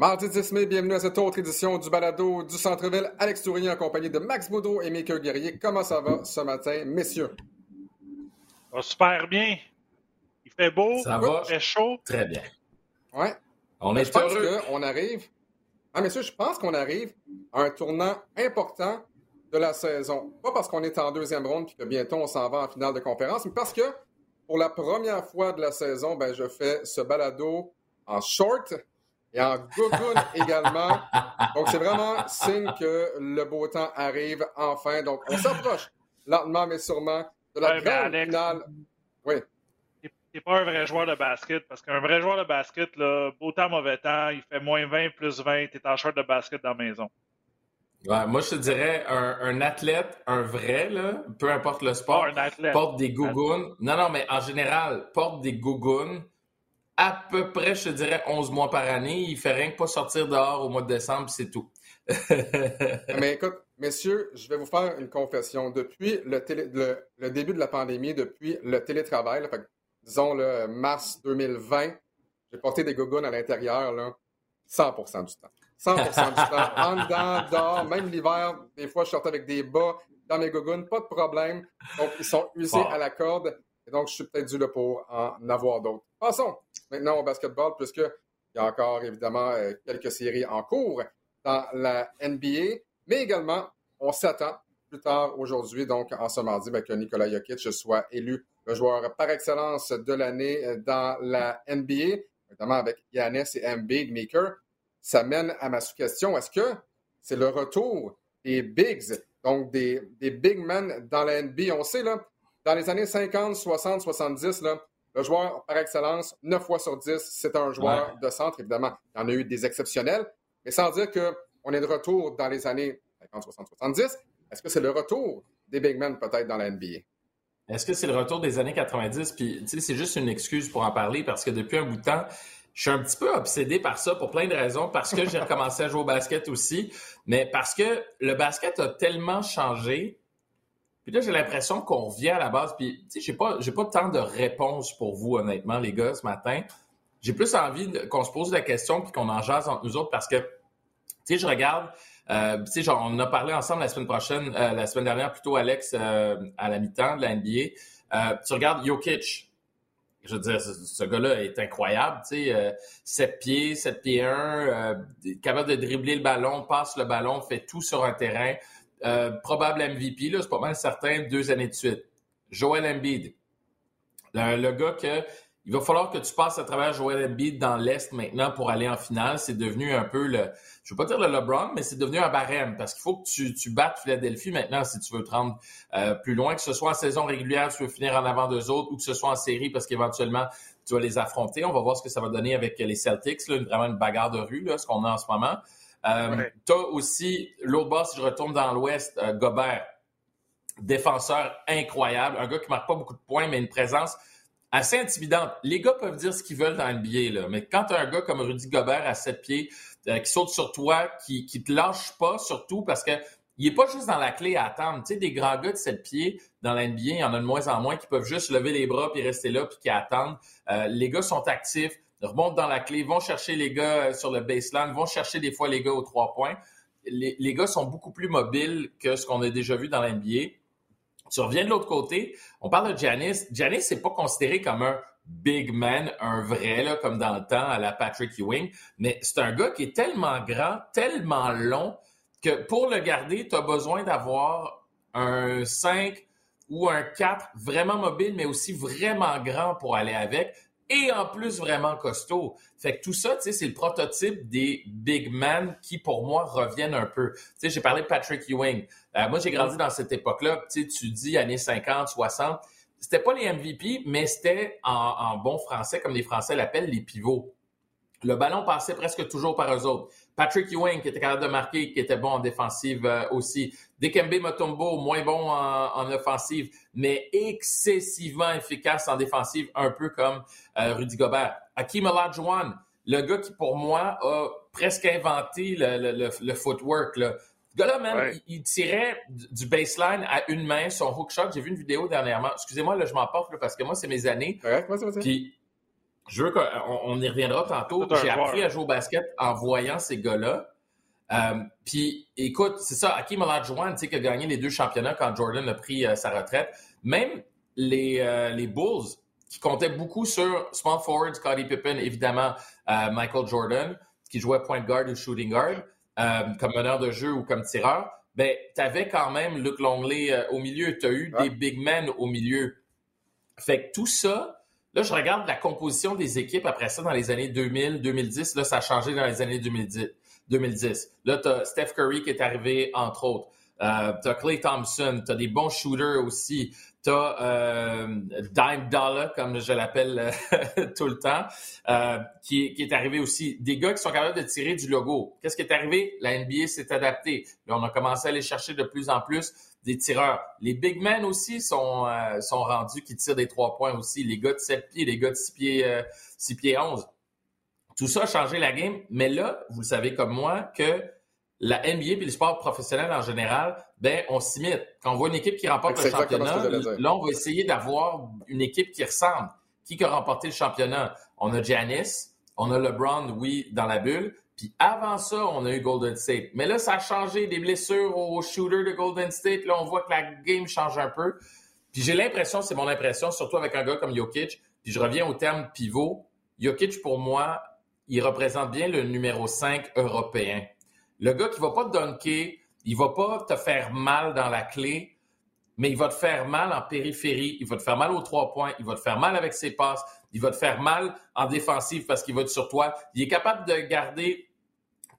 Mardi 10 mai, bienvenue à cette autre édition du balado du Centre-Ville. Alex Tourigny en compagnie de Max Boudreau et Michael Guerrier. Comment ça va ce matin, messieurs? Ça va super bien. Il fait beau, Ça il va. fait chaud. Très bien. Ouais. On Mais est je pense qu'on arrive. Ah, messieurs, je pense qu'on arrive à un tournant important de la saison. Pas parce qu'on est en deuxième ronde et que bientôt on s'en va en finale de conférence, mais parce que pour la première fois de la saison, ben, je fais ce balado en short et en gougoune également. Donc, c'est vraiment signe que le beau temps arrive enfin. Donc, on s'approche lentement mais sûrement de la Ouais, mais grande Alex- finale. Oui. T'es- pas un vrai joueur de basket parce qu'un vrai joueur de basket, là, beau temps, mauvais temps, il fait moins 20, plus 20, t'es en short de basket dans la maison. Ouais, moi, je te dirais, un, un athlète, un vrai, là, peu importe le sport, un athlète. porte des gougounes. Non, non, mais en général, porte des gougounes à peu près, je te dirais, 11 mois par année. Il fait rien que pas sortir dehors au mois de décembre, c'est tout. Mais écoute, messieurs, je vais vous faire une confession. Depuis le, télé- le- le début de la pandémie, depuis le télétravail, là, fait que, disons le mars 2020, j'ai porté des gougounes à l'intérieur là, 100% du temps. 100% du temps. En dedans, dehors, même l'hiver, des fois, je sortais avec des bas dans mes gougounes, pas de problème. Donc, ils sont usés à la corde. Et donc, je suis peut-être dû là pour en avoir d'autres. Passons maintenant au basketball, puisque il y a encore évidemment euh, quelques séries en cours dans la NBA, mais également, on s'attend plus tard aujourd'hui, donc en ce mardi, ben, que Nikola Jokic soit élu le joueur par excellence de l'année euh, dans la NBA, notamment avec Giannis et Embiid Maker. Ça mène à ma sous-question. Est-ce que c'est le retour des bigs, donc des, des big men dans la NBA? On sait, là, dans les années 50, 60, 70, là, le joueur par excellence, 9 fois sur 10, c'est un joueur de centre. Évidemment, il y en a eu des exceptionnels, mais sans dire qu'on est de retour dans les années 50, 60, 70. Est-ce que c'est le retour des big men peut-être dans la NBA? Est-ce que c'est le retour des années 90? Puis, tu sais, c'est juste une excuse pour en parler parce que depuis un bout de temps, je suis un petit peu obsédé par ça pour plein de raisons. Parce que j'ai recommencé à jouer au basket aussi, mais parce que le basket a tellement changé. Puis là, j'ai l'impression qu'on revient à la base. Puis, tu sais, j'ai pas, j'ai pas tant de réponses pour vous, honnêtement, les gars, ce matin. J'ai plus envie qu'on se pose la question puis qu'on en jase entre nous autres parce que, tu sais, je regarde, euh, tu sais, genre, on a parlé ensemble la semaine prochaine, euh, la semaine dernière, plutôt, Alex, euh, à la mi-temps de la NBA. Tu regardes Jokic. Je veux dire, ce, ce gars-là est incroyable, tu sais, euh, 7 pieds, 7 pieds 1, euh, capable de dribbler le ballon, passe le ballon, fait tout sur un terrain. Euh, probable MVP, c'est pas mal certain, deux années de suite. Joel Embiid. Le, gars que il va falloir que tu passes à travers Joel Embiid dans l'Est maintenant pour aller en finale. C'est devenu un peu le, je veux pas dire le LeBron, mais c'est devenu un barème parce qu'il faut que tu, battes Philadelphie maintenant si tu veux te rendre euh, plus loin, que ce soit en saison régulière, tu veux finir en avant d'eux autres, ou que ce soit en série parce qu'éventuellement tu vas les affronter. On va voir ce que ça va donner avec les Celtics, là, vraiment une bagarre de rue, ce qu'on a en ce moment. Euh, Ouais. Tu as aussi l'autre bas, si je retourne dans l'Ouest, euh, Gobert, défenseur incroyable, un gars qui marque pas beaucoup de points, mais une présence assez intimidante. Les gars peuvent dire ce qu'ils veulent dans là, mais quand tu as un gars comme Rudy Gobert à 7 pieds, euh, qui saute sur toi, qui, qui te lâche pas, surtout parce que il est pas juste dans la clé à attendre. Tu sais, des grands gars de 7 pieds dans la NBA, il y en a de moins en moins qui peuvent juste lever les bras puis rester là puis qui attendent. Euh, les gars sont actifs, remontent dans la clé, vont chercher les gars euh, sur le baseline, vont chercher des fois les gars aux trois points. Les, les gars sont beaucoup plus mobiles que ce qu'on a déjà vu dans la NBA. Tu reviens de l'autre côté, on parle de Giannis. Giannis, c'est pas considéré comme un big man, un vrai, là, comme dans le temps à la Patrick Ewing, mais c'est un gars qui est tellement grand, tellement long, que pour le garder, tu as besoin d'avoir un 5 ou un 4 vraiment mobile, mais aussi vraiment grand pour aller avec, et en plus vraiment costaud. Fait que tout ça, tu sais, c'est le prototype des big men qui, pour moi, reviennent un peu. Tu sais, j'ai parlé de Patrick Ewing. Euh, moi, j'ai grandi dans cette époque-là. Tu sais, tu dis années 50, 60. C'était pas les MVP, mais c'était en, en bon français, comme les Français l'appellent, les pivots. Le ballon passait presque toujours par eux autres. Patrick Ewing, qui était capable de marquer, qui était bon en défensive euh, aussi. Dikembe Mutombo, moins bon en, en offensive, mais excessivement efficace en défensive, un peu comme euh, Rudy Gobert. Hakim Olajuwon, le gars qui, pour moi, a presque inventé le, le, le, le footwork. Là. Ce gars-là, même, Ouais. il, il tirait du baseline à une main, son hook shot. J'ai vu une vidéo dernièrement. Excusez-moi, là, je m'emporte parce que moi, c'est mes années. Puis je veux qu'on y reviendra tantôt. J'ai appris à jouer au basket en voyant ces gars-là. Euh, puis, écoute, c'est ça, Hakim Olajuwon, tu sais, qui a gagné les deux championnats quand Jordan a pris euh, sa retraite. Même les, euh, les Bulls, qui comptaient beaucoup sur small forward, Scottie Pippen, évidemment, Michael Jordan, qui jouait point guard ou shooting guard, comme meneur de jeu ou comme tireur, ben, tu avais quand même Luke Longley au milieu. Tu as eu des big men au milieu. Fait que tout ça, là, je regarde la composition des équipes après ça dans les années 2000, 2010. Là, ça a changé dans les années 2010. 2010. Là, tu as Steph Curry qui est arrivé, entre autres. Euh, tu as Clay Thompson, tu as des bons shooters aussi. Tu as euh, Dime Dollar, comme je l'appelle euh, tout le temps, euh, qui, est arrivé aussi. Des gars qui sont capables de tirer du logo. Qu'est-ce qui est arrivé? La NBA s'est adaptée. On a commencé à aller chercher de plus en plus des tireurs. Les big men aussi sont, euh, sont rendus qui tirent des trois points aussi. Les gars de 7 pieds, les gars de 6 pieds, 6 pieds 11. Tout ça a changé la game, mais là, vous le savez comme moi, que la NBA et le sport professionnel en général, ben, on s'imite. Quand on voit une équipe qui remporte le championnat, là, on va essayer d'avoir une équipe qui ressemble. Qui a remporté le championnat? On a Giannis, on a LeBron, oui, dans la bulle. Puis avant ça, on a eu Golden State. Mais là, ça a changé des blessures aux shooters de Golden State. Là, on voit que la game change un peu. Puis j'ai l'impression, c'est mon impression, surtout avec un gars comme Jokic. Puis je reviens au terme pivot. Jokic, pour moi, il représente bien le numéro 5 européen. Le gars qui va pas te dunker, il va pas te faire mal dans la clé, mais il va te faire mal en périphérie, il va te faire mal aux trois points, il va te faire mal avec ses passes, il va te faire mal en défensive parce qu'il va être sur toi. Il est capable de garder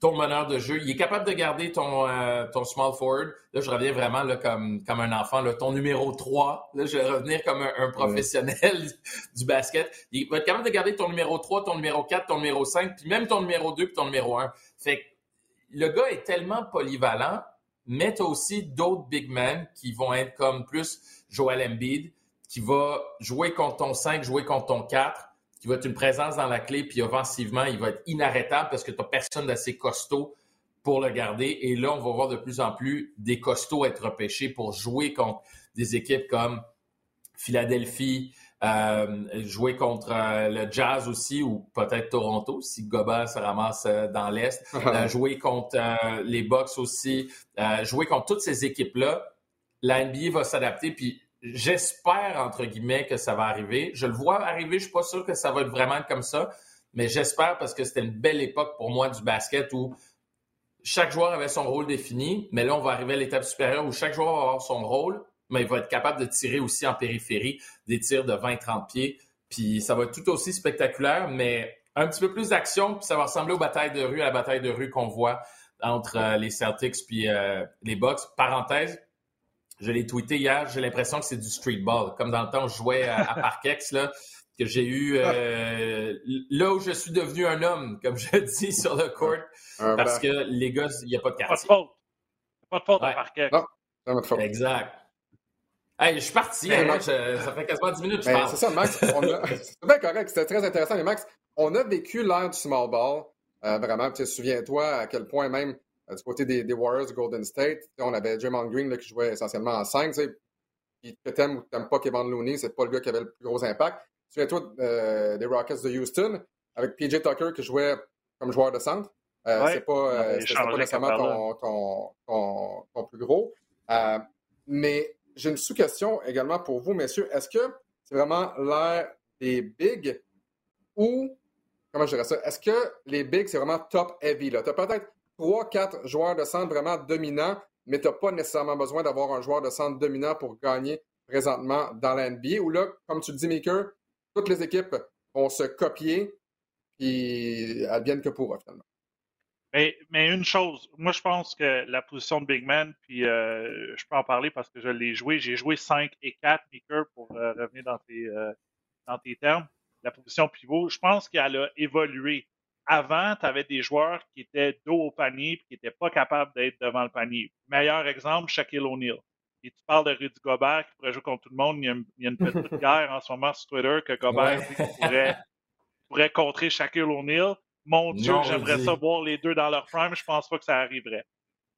ton meneur de jeu. Il est capable de garder ton, euh, ton small forward. Là, je reviens vraiment là, comme, comme un enfant. Là, ton numéro 3. Là, je vais revenir comme un, professionnel du basket. Il va être capable de garder ton numéro 3, ton numéro 4, ton numéro 5, puis même ton numéro 2 puis ton numéro 1. Fait que le gars est tellement polyvalent, mais tu as aussi d'autres big men qui vont être comme plus Joel Embiid, qui va jouer contre ton 5, jouer contre ton 4 qui va être une présence dans la clé, puis offensivement, il va être inarrêtable parce que tu n'as personne d'assez costaud pour le garder. Et là, on va voir de plus en plus des costauds être repêchés pour jouer contre des équipes comme Philadelphie, euh, jouer contre euh, le Jazz aussi, ou peut-être Toronto, si Gobert se ramasse euh, dans l'Est, jouer contre les Bucks aussi, jouer contre toutes ces équipes-là. La NBA va s'adapter, puis j'espère, entre guillemets, que ça va arriver. Je le vois arriver, je suis pas sûr que ça va être vraiment comme ça, mais j'espère parce que c'était une belle époque pour moi du basket où chaque joueur avait son rôle défini, mais là, on va arriver à l'étape supérieure où chaque joueur va avoir son rôle, mais il va être capable de tirer aussi en périphérie des tirs de 20-30 pieds. Puis ça va être tout aussi spectaculaire, mais un petit peu plus d'action, puis ça va ressembler aux batailles de rue, à la bataille de rue qu'on voit entre euh, les Celtics puis euh, les Bucks. Parenthèse, je l'ai tweeté hier, j'ai l'impression que c'est du streetball, comme dans le temps où je jouais à, Parkex, là, que j'ai eu euh, là où je suis devenu un homme, comme je dis sur le court, parce que les gars, il n'y a pas de quartier. Pas de faute. Pas de faute à Parkex. Non, faute. Exact. Hey, je suis parti. Hein, ça fait quasiment 10 minutes que je parle. C'est ça, Max. c'est bien correct. C'était très intéressant. Mais Max, on a vécu l'ère du small ball. Euh, vraiment, souviens-toi à quel point même du côté des, Warriors du Golden State, on avait Draymond Green là, qui jouait essentiellement en 5. Puis que t'aimes ou t'aimes pas Kevin Looney, c'est pas le gars qui avait le plus gros impact. Souviens-toi euh, des Rockets de Houston, avec PJ Tucker qui jouait comme joueur de centre. Euh, c'est pas, pas nécessairement ton, ton, plus gros. mais j'ai une sous-question également pour vous, messieurs. Est-ce que c'est vraiment l'ère des bigs ou, comment je dirais ça, est-ce que les bigs, c'est vraiment top heavy? Tu as peut-être trois, quatre joueurs de centre vraiment dominants, mais tu n'as pas nécessairement besoin d'avoir un joueur de centre dominant pour gagner présentement dans la NBA. Ou là, comme tu le dis, Maker, toutes les équipes vont se copier et elles viennent que pour finalement. Mais, mais, une chose, moi je pense que la position de Big Man, puis euh, je peux en parler parce que je l'ai joué, j'ai joué 5 et 4 Maker pour euh, revenir dans tes, euh, dans tes termes. La position pivot, je pense qu'elle a évolué avant, tu avais des joueurs qui étaient dos au panier et qui n'étaient pas capables d'être devant le panier. Meilleur exemple, Shaquille O'Neal. Et tu parles de Rudy Gobert qui pourrait jouer contre tout le monde. Il y a une, petite guerre en ce moment sur Twitter que Gobert pourrait, contrer Shaquille O'Neal. Mon Dieu, j'aimerais ça voir les deux dans leur prime. Je pense pas que ça arriverait.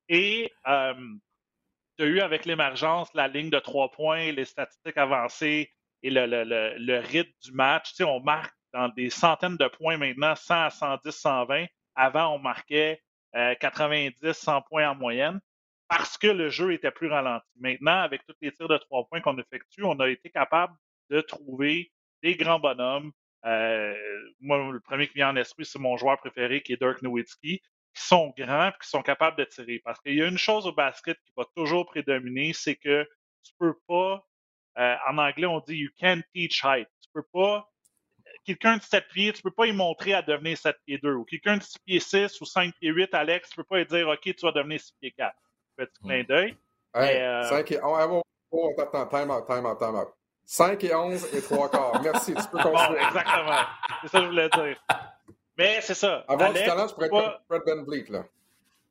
Et euh, tu as eu avec l'émergence la ligne de trois points, les statistiques avancées et le, le, le, rythme du match. Tu sais, on marque dans des centaines de points maintenant, 100 à 110, 120. Avant, on marquait 90, euh, 100 points en moyenne parce que le jeu était plus ralenti. Maintenant, avec tous les tirs de trois points qu'on effectue, on a été capable de trouver des grands bonhommes. Euh, moi, le premier qui vient en esprit, c'est mon joueur préféré qui est Dirk Nowitzki, qui sont grands et qui sont capables de tirer. Parce qu'il y a une chose au basket qui va toujours prédominer, c'est que tu peux pas, euh, en anglais, on dit you can't teach height. Tu peux pas quelqu'un de 7 pieds, tu peux pas y montrer à devenir 7 pieds 2. Ou quelqu'un de 6 pieds 6 ou 5 pieds 8, Alex, tu peux pas lui dire, OK, tu vas devenir 6 pieds 4. Petit clin mm. d'œil? Hey, euh... 5 et 11. Oh, attends, time out, time out, time out. 5 et 11 et 3 quarts. Merci, tu peux continuer. Bon, exactement. C'est ça que je voulais dire. Mais c'est ça. Avoir Alex, du talent, je pourrais pas... être Fred Van Vliet, là.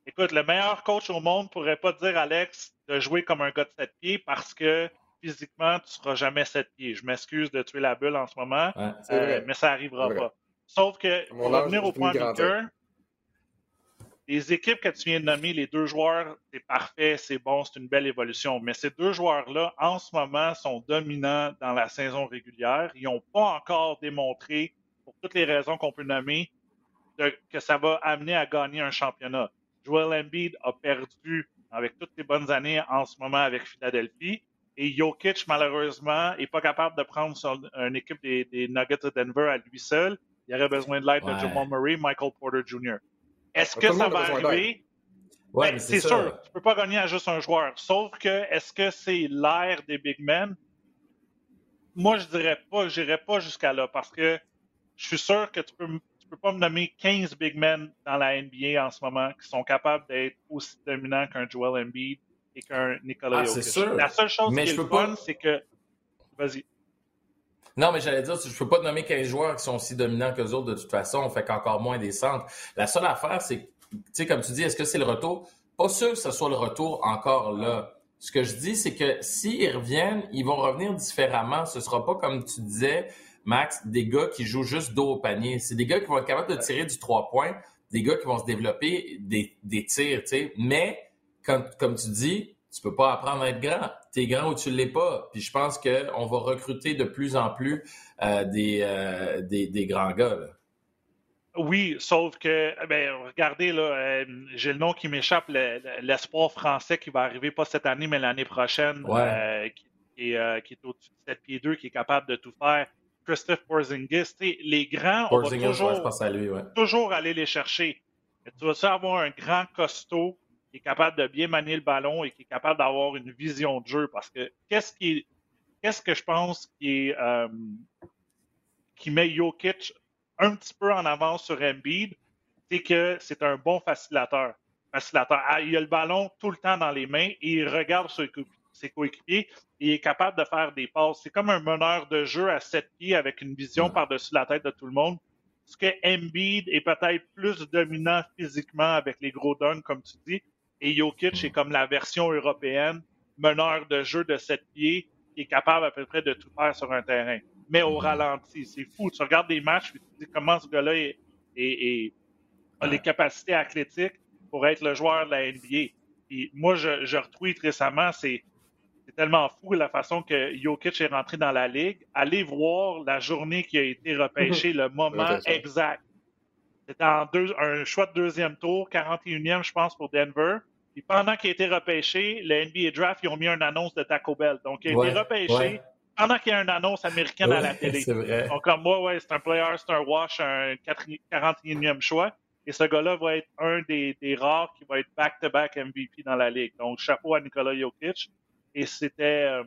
Écoute, le meilleur coach au monde pourrait pas dire, Alex, de jouer comme un gars de 7 pieds parce que physiquement, tu ne seras jamais 7 pieds. Je m'excuse de tuer la bulle en ce moment, euh, mais ça n'arrivera pas. Sauf que, pour revenir au point de cœur, les équipes que tu viens de nommer, les deux joueurs, c'est parfait, c'est bon, c'est une belle évolution. Mais ces deux joueurs-là, en ce moment, sont dominants dans la saison régulière. Ils n'ont pas encore démontré, pour toutes les raisons qu'on peut nommer, que ça va amener à gagner un championnat. Joel Embiid a perdu avec toutes les bonnes années en ce moment avec Philadelphie. Et Jokic, malheureusement, n'est pas capable de prendre son, une équipe des, Nuggets de Denver à lui seul. Il aurait besoin de l'aide de Jamal Murray, Michael Porter Jr. Est-ce que ça va arriver? Ouais, ben, c'est sûr. Tu peux pas gagner à juste un joueur. Sauf que, est-ce que c'est l'ère des big men? Moi, je dirais pas, j'irais pas jusqu'à là parce que je suis sûr que tu peux, tu peux pas me nommer 15 big men dans la NBA en ce moment qui sont capables d'être aussi dominants qu'un Joel Embiid, et qu'un Nicolas ah, sûr. La seule chose mais qui est le fun, c'est que. Vas-y. Non, mais j'allais dire, je ne peux pas nommer 15 joueurs qui sont aussi dominants que les autres de toute façon, on fait qu'encore moins des centres. La seule affaire, c'est, tu sais, comme tu dis, est-ce que c'est le retour? Pas sûr que ce soit le retour encore là. Ce que je dis, c'est que s'ils reviennent, ils vont revenir différemment. Ce sera pas comme tu disais, Max, des gars qui jouent juste dos au panier. C'est des gars qui vont être capables de tirer du trois points, des gars qui vont se développer des, des tirs, tu sais. Mais comme, tu dis, tu peux pas apprendre à être grand. Tu es grand ou tu l'es pas. Puis je pense qu'on va recruter de plus en plus euh, euh, des, des, grands gars. Oui, sauf que, ben, regardez, là, euh, j'ai le nom qui m'échappe, l'espoir français qui va arriver pas cette année, mais l'année prochaine, qui, est, qui, est, au-dessus de 7 pieds 2, qui est capable de tout faire. Christophe Porzingis, les grands, on va toujours, toujours aller les chercher. tu vas avoir un grand costaud qui est capable de bien manier le ballon et qui est capable d'avoir une vision de jeu. Parce que qu'est-ce qui qu'est-ce que je pense qui est euh, qui met Jokic un petit peu en avance sur Embiid, c'est que c'est un bon facilitateur. Facilitateur. Ah, il a le ballon tout le temps dans les mains et il regarde ses coéquipiers et il est capable de faire des passes. C'est comme un meneur de jeu à sept pieds avec une vision par-dessus la tête de tout le monde. Ce que Embiid est peut-être plus dominant physiquement avec les gros dunks, comme tu dis, et Jokic est comme la version européenne, meneur de jeu de sept pieds, qui est capable à peu près de tout faire sur un terrain. Mais au ralenti, c'est fou. Tu regardes des matchs et tu te dis comment ce gars-là a les capacités athlétiques pour être le joueur de la NBA. Et moi, je, je retweet récemment, c'est tellement fou la façon que Jokic est rentré dans la ligue. Allez voir la journée qui a été repêché, le moment exact. C'était en un choix de deuxième tour, 41e, je pense, pour Denver. Puis pendant qu'il a été repêché, le NBA Draft, ils ont mis une annonce de Taco Bell. Donc, il a été repêché pendant qu'il y a une annonce américaine à la télé. Vrai. Donc, comme moi, ouais, c'est un player, c'est un wash, un 41e choix. Et ce gars-là va être un des, des rares qui va être back-to-back MVP dans la ligue. Donc, chapeau à Nikola Jokic. Et c'était, euh,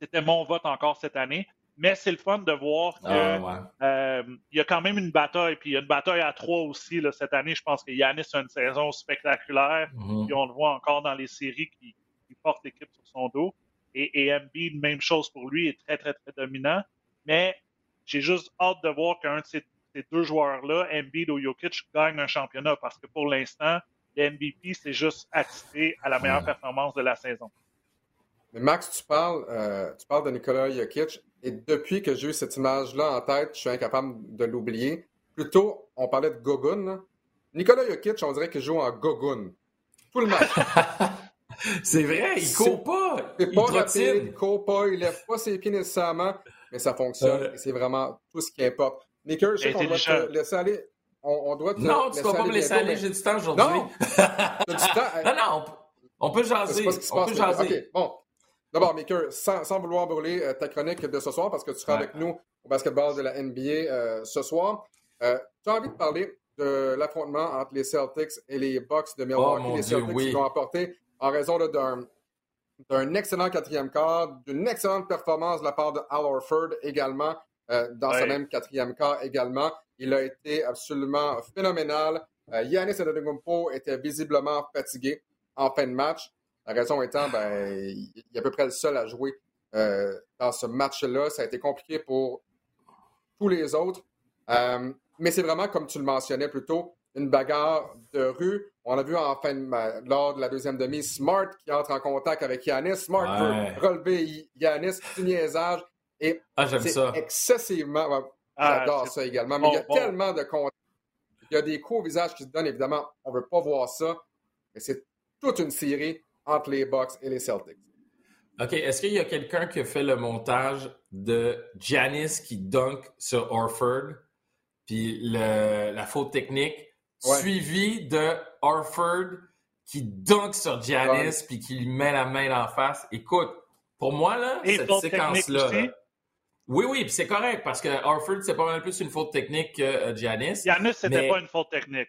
c'était mon vote encore cette année mais c'est le fun de voir qu'il ah, euh, y a quand même une bataille, puis il y a une bataille à trois aussi là, cette année. Je pense que Yanis a une saison spectaculaire, mm-hmm. puis on le voit encore dans les séries qui, porte l'équipe sur son dos. Et, et Embiid, même chose pour lui, est très, très, très dominant. Mais j'ai juste hâte de voir qu'un de ces, deux joueurs-là, Embiid ou Jokic, gagne un championnat, parce que pour l'instant, le MVP, c'est juste attiré à la meilleure performance de la saison. Mais Max, tu parles, euh, tu parles de Nikola Jokic. Et depuis que j'ai eu cette image-là en tête, je suis incapable de l'oublier. Plutôt, on parlait de Gogun. Nicolas Jokic, on dirait qu'il joue en Gogun. Tout le match. c'est vrai, il court pas. Il, pas rapide, il court pas, il lève pas ses pieds nécessairement, mais ça fonctionne. Et c'est vraiment tout ce qui importe. Nicker, je sais qu'on doit te laisser aller. On, on doit te non, tu ne vas pas me laisser aller, j'ai du temps aujourd'hui. Non, du temps. non, non, on, peut jaser. On peut jaser. OK, bon. D'abord, Maker, sans, sans, vouloir brûler euh, ta chronique de ce soir, parce que tu seras Ouais. avec nous au basketball de la NBA euh, ce soir, euh, tu as envie de parler de l'affrontement entre les Celtics et les Bucks de Milwaukee. Oh, les Dieu, Celtics oui. qui l'ont emporté en raison d'un excellent quatrième quart, d'une excellente performance de la part de Al Horford également, dans ce même quatrième quart également. Il a été absolument phénoménal. Giannis Antetokounmpo était visiblement fatigué en fin de match. La raison étant, ben, il est à peu près le seul à jouer euh, dans ce match-là. Ça a été compliqué pour tous les autres. Euh, mais c'est vraiment, comme tu le mentionnais plus tôt, une bagarre de rue. On a vu en fin de lors de la deuxième demi, Smart qui entre en contact avec Yanis. Smart Ouais. veut relever Yanis, du niaisage. Et Ah, j'aime c'est ça. excessivement. Ah, J'adore ça également. Mais il y a bon. tellement de contacts. Il y a des coups au visage qui se donnent, évidemment. On ne veut pas voir ça. Mais c'est toute une série entre les Bucks et les Celtics. OK, est-ce qu'il y a quelqu'un qui a fait le montage de Janice qui dunk sur Orford, puis le- la faute technique, Ouais. suivi de Orford qui dunk sur Janice, puis qui lui met la main en face? Écoute, pour moi, là, Et cette séquence-là... là- oui, oui, puis c'est correct, parce que Orford, c'est pas mal plus une faute technique que euh, Giannis. Giannis, c'était Mais- pas une faute technique.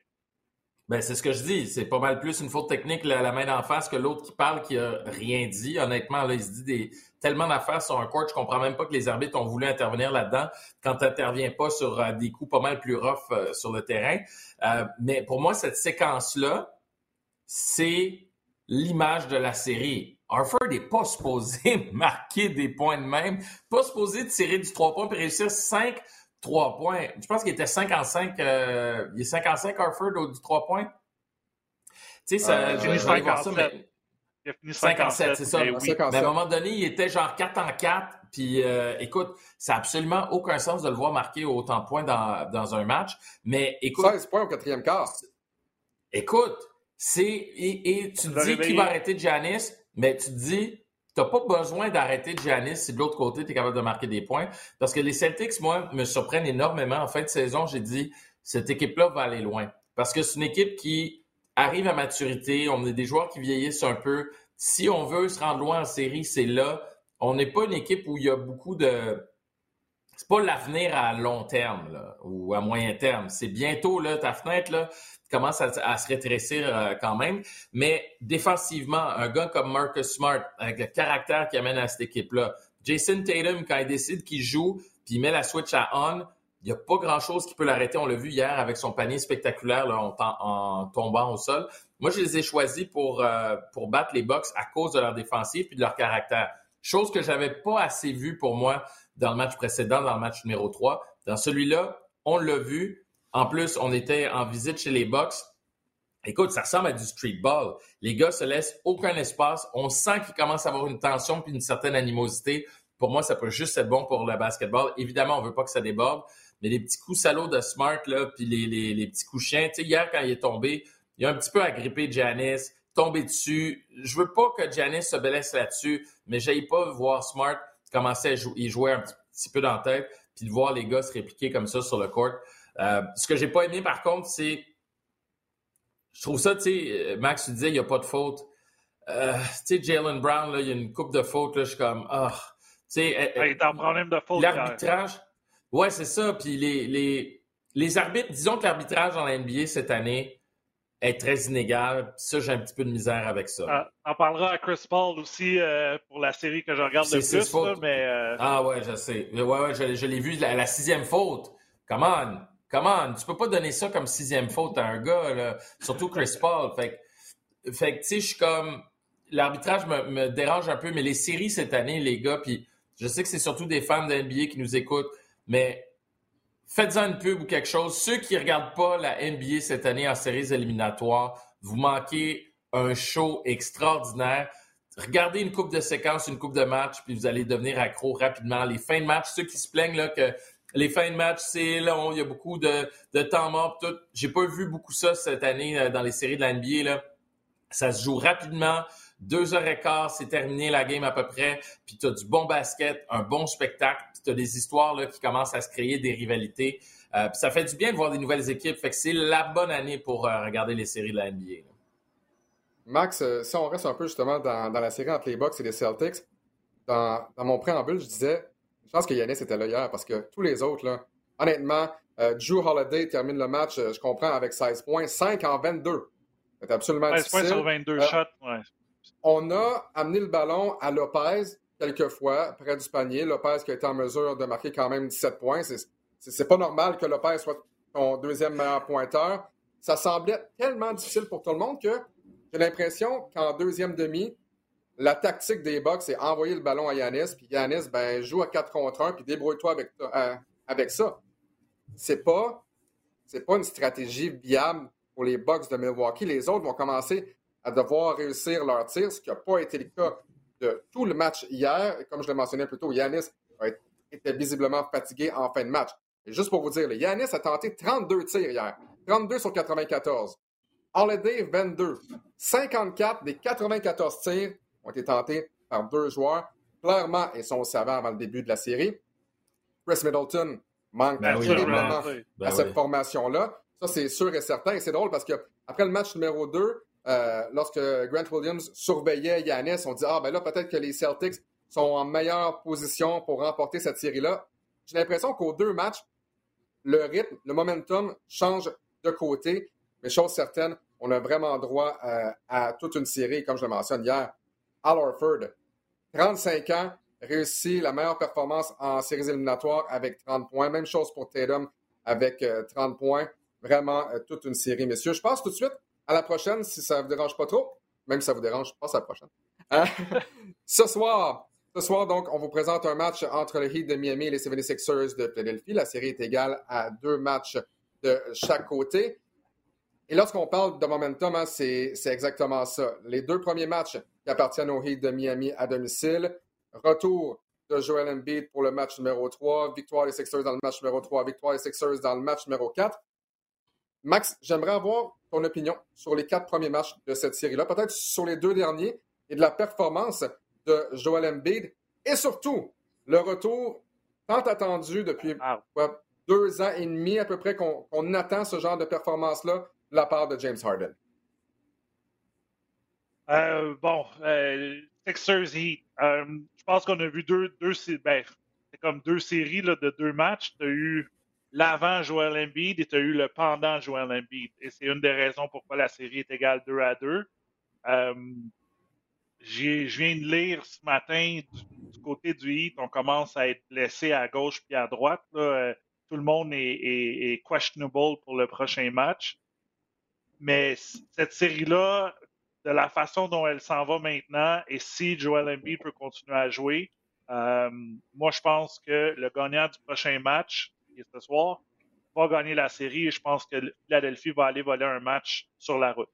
Ben, c'est ce que je dis. C'est pas mal plus une faute technique, la, la main d'en face, que l'autre qui parle qui a rien dit. Honnêtement, là, il se dit des, tellement d'affaires sur un court. Je comprends même pas que les arbitres ont voulu intervenir là-dedans quand tu pas sur euh, des coups pas mal plus rough euh, sur le terrain. Euh, mais pour moi, cette séquence-là, c'est l'image de la série. Harford n'est pas supposé marquer des points de même, pas supposé tirer du 3 points et réussir 5 3 points. Je pense qu'il était 5 en 5. euh, il est 5 en 5 Harford au du 3 points. Tu sais, ça, Euh, vais aller voir ça, 57. mais Il a fini 57, c'est ça. mais En oui. 57. mais à un moment donné, il était genre 4 en 4. Puis euh, écoute, ça n'a absolument aucun sens de le voir marquer autant de points dans, dans un match. Mais écoute, 16 points au quatrième quart. Écoute, c'est. Et, et tu te dis qui va arrêter Giannis, mais tu te dis, tu n'as pas besoin d'arrêter Giannis si de l'autre côté, tu es capable de marquer des points. Parce que les Celtics, moi, me surprennent énormément. En fin de saison, j'ai dit, cette équipe-là va aller loin. Parce que c'est une équipe qui arrive à maturité. On est des joueurs qui vieillissent un peu. Si on veut se rendre loin en série, c'est là. On n'est pas une équipe où il y a beaucoup de. C'est pas l'avenir à long terme là, ou à moyen terme. C'est bientôt là, ta fenêtre là, commence à, se rétrécir euh, quand même. Mais défensivement, un gars comme Marcus Smart, avec le caractère qu'il amène à cette équipe-là, Jason Tatum, quand il décide qu'il joue, puis il met la switch à on, il n'y a pas grand-chose qui peut l'arrêter. On l'a vu hier avec son panier spectaculaire là, en, tom- en tombant au sol. Moi, je les ai choisis pour, euh, pour battre les Bucks à cause de leur défensive et de leur caractère. Chose que j'avais pas assez vue pour moi dans le match précédent, dans le match numéro 3. Dans celui-là, on l'a vu. En plus, on était en visite chez les Bucks. Écoute, ça ressemble à du street ball. Les gars se laissent aucun espace. On sent qu'ils commencent à avoir une tension puis une certaine animosité. Pour moi, ça peut juste être bon pour le basketball. Évidemment, on veut pas que ça déborde, mais les petits coups salauds de Smart, là, puis les, petits coups chiens. Hier, quand il est tombé, il a un petit peu agrippé Janice, tombé dessus. Je veux pas que Janice se blesse là-dessus, mais j'aille pas voir Smart commencer à jouer un petit peu dans la tête, puis de voir les gars se répliquer comme ça sur le court. Euh, ce que j'ai pas aimé, par contre, c'est je trouve ça, tu sais, euh, Max, tu disais, il n'y a pas de faute. Euh, tu sais, Jalen Brown, là, il y a une coupe de fautes, là, je suis comme, ah, tu sais, Il est en problème de faute. l'arbitrage, ouais, c'est ça, puis les, les, les arbitres, disons que l'arbitrage dans la NBA cette année est très inégal, ça, j'ai un petit peu de misère avec ça. Ah, On parlera à Chris Paul aussi euh, pour la série que je regarde le plus, là, mais euh, Ah ouais, je sais. Ouais, ouais, je, je l'ai vu, la, la sixième faute. Come on, come on. Tu peux pas donner ça comme sixième faute à un gars, là. surtout Chris Paul. Fait que, fait que, tu sais, je suis comme... L'arbitrage me, me dérange un peu, mais les séries cette année, les gars, puis je sais que c'est surtout des fans de NBA qui nous écoutent, mais faites-en une pub ou quelque chose. Ceux qui regardent pas la NBA cette année en séries éliminatoires, vous manquez un show extraordinaire. Regardez une coupe de séquences, une coupe de match, puis vous allez devenir accro rapidement. Les fins de match, ceux qui se plaignent là, que les fins de match, c'est long, il y a beaucoup de, de temps mort, tout. J'ai pas vu beaucoup ça cette année euh, dans les séries de la NBA. Là. Ça se joue rapidement. Deux heures et quart, c'est terminé la game à peu près. Puis tu as du bon basket, un bon spectacle. Puis tu as des histoires là, qui commencent à se créer, des rivalités. Euh, puis ça fait du bien de voir des nouvelles équipes. Fait que c'est la bonne année pour euh, regarder les séries de la NBA. Max, si on reste un peu justement dans, la série entre les Bucks et les Celtics, dans, mon préambule, je disais, je pense que Yannis était là hier parce que tous les autres, là, honnêtement, Drew Holiday termine le match, je comprends, avec 16 points, 5 en 22. C'est absolument 16 points sur 22 shots, ouais. On a amené le ballon à Lopez quelques fois près du panier. Lopez qui a été en mesure de marquer quand même 17 points. C'est pas normal que Lopez soit ton deuxième meilleur pointeur. Ça semblait tellement difficile pour tout le monde que j'ai l'impression qu'en deuxième demi, la tactique des Bucks, c'est envoyer le ballon à Yanis, puis Yanis ben, joue à 4 contre 1, puis débrouille-toi avec, euh, avec ça. C'est pas, pas une stratégie viable pour les Bucks de Milwaukee. Les autres vont commencer à devoir réussir leur tir, ce qui n'a pas été le cas de tout le match hier. Comme je l'ai mentionné plus tôt, Yanis était visiblement fatigué en fin de match. Juste pour vous dire, Yanis a tenté 32 tirs hier, 32 sur 94. Holiday, 22. 54 des 94 tirs ont été tentés par deux joueurs. Clairement, ils sont savants avant le début de la série. Chris Middleton manque ben terriblement ben à cette formation-là. Ça, c'est sûr et certain. Et c'est drôle parce que après le match numéro 2, euh, lorsque Grant Williams surveillait Yanis, on dit Ah, ben là, peut-être que les Celtics sont en meilleure position pour remporter cette série-là. J'ai l'impression qu'aux deux matchs, le rythme, le momentum change de côté. Mais chose certaine, on a vraiment droit euh, à toute une série, comme je le mentionne hier. Al Orford, 35 ans, réussit la meilleure performance en séries éliminatoires avec 30 points. Même chose pour Tatum avec 30 euh, points. Vraiment toute une série, messieurs. Je passe tout de suite à la prochaine, si ça ne vous dérange pas trop. Même si ça vous dérange, je passe à la prochaine. Hein? ce soir, ce soir, donc, on vous présente un match entre le Heat de Miami et les 76ers de Philadelphie. La série est égale à deux matchs de chaque côté. Et lorsqu'on parle de momentum, hein, c'est exactement ça. Les deux premiers matchs qui appartiennent au Heat de Miami à domicile. Retour de Joel Embiid pour le match numéro 3. Victoire des Sixers dans le match numéro 3. Victoire des Sixers dans le match numéro 4. Max, j'aimerais avoir ton opinion sur les quatre premiers matchs de cette série-là, peut-être sur les deux derniers et de la performance de Joel Embiid et surtout le retour tant attendu depuis ah. deux ans et demi à peu près qu'on attend ce genre de performance-là de la part de James Harden. Euh, bon, euh, Sixers Heat. Euh, je pense qu'on a vu deux, deux ben, c'est comme deux séries là, de deux matchs. Tu as eu l'avant Joel Embiid et tu as eu le pendant Joel Embiid. Et c'est une des raisons pourquoi la série est égale 2 à 2. Euh, je viens de lire ce matin du, côté du Heat, on commence à être blessé à gauche puis à droite. Euh, tout le monde est, questionable pour le prochain match. Mais cette série-là, de la façon dont elle s'en va maintenant, et si Joel Embiid peut continuer à jouer, euh, moi je pense que le gagnant du prochain match, ce soir, va gagner la série et je pense que Philadelphie va aller voler un match sur la route.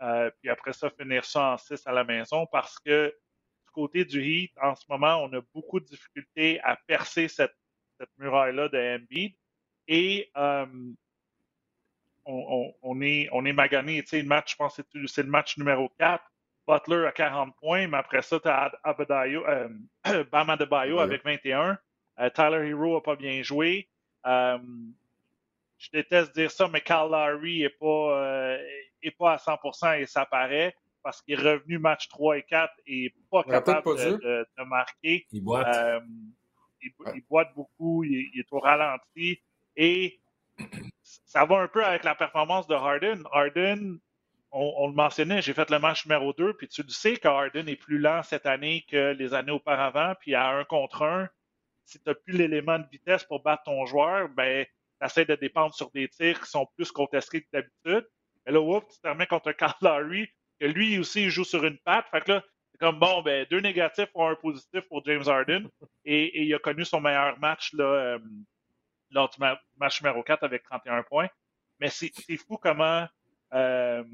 Euh, puis après ça, finir ça en 6 à la maison parce que du côté du Heat, en ce moment, on a beaucoup de difficultés à percer cette, muraille-là de Embiid et euh, on, est, on est magané. Tu sais, le match, je pense que c'est le match numéro 4. Butler a 40 points, mais après ça, tu as Abadayo, euh, Bam Adebayo avec 21. Tyler Hero n'a pas bien joué. Euh, je déteste dire ça, mais Carl Lowry n'est pas, euh, est pas à 100% et ça paraît parce qu'il est revenu match 3 et 4 et pas capable de, marquer. Il boite. Euh, il, boite beaucoup, il, est au ralenti et ça va un peu avec la performance de Harden. Harden, on, le mentionnait, j'ai fait le match numéro 2, puis tu le sais que Harden est plus lent cette année que les années auparavant, puis à un contre un, si tu n'as plus l'élément de vitesse pour battre ton joueur, ben, tu essaies de dépendre sur des tirs qui sont plus contestés que d'habitude. Et là, whoop, tu te remets contre Carl Lowry, que lui aussi, il joue sur une patte. Fait que là, c'est comme, bon, ben, deux négatifs pour un positif pour James Harden. Et, il a connu son meilleur match là, euh, lors du match numéro 4 avec 31 points. Mais c'est fou comment euh,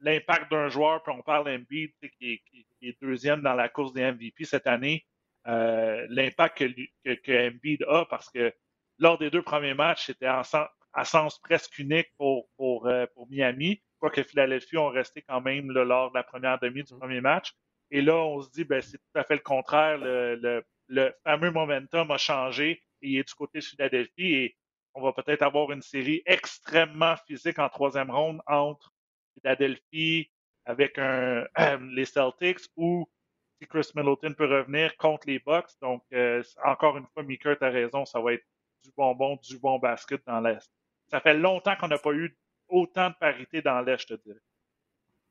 l'impact d'un joueur, puis on parle d'Embiid, qui, qui, est deuxième dans la course des MVP cette année, euh, l'impact que, que, Embiid a parce que lors des deux premiers matchs, c'était à sens presque unique pour, pour, euh, pour Miami, quoique Philadelphie ont resté quand même lors de la première demi du premier match. Et là, on se dit, ben, c'est tout à fait le contraire. Le, le, fameux momentum a changé il est du côté de Philadelphie. Et on va peut-être avoir une série extrêmement physique en troisième ronde entre Philadelphie avec les Celtics ou si Chris Middleton peut revenir contre les Bucks. Donc, euh, encore une fois, Mika, tu as raison, ça va être du bonbon, du bon basket dans l'Est. Ça fait longtemps qu'on n'a pas eu autant de parité dans l'Est, je te dirais.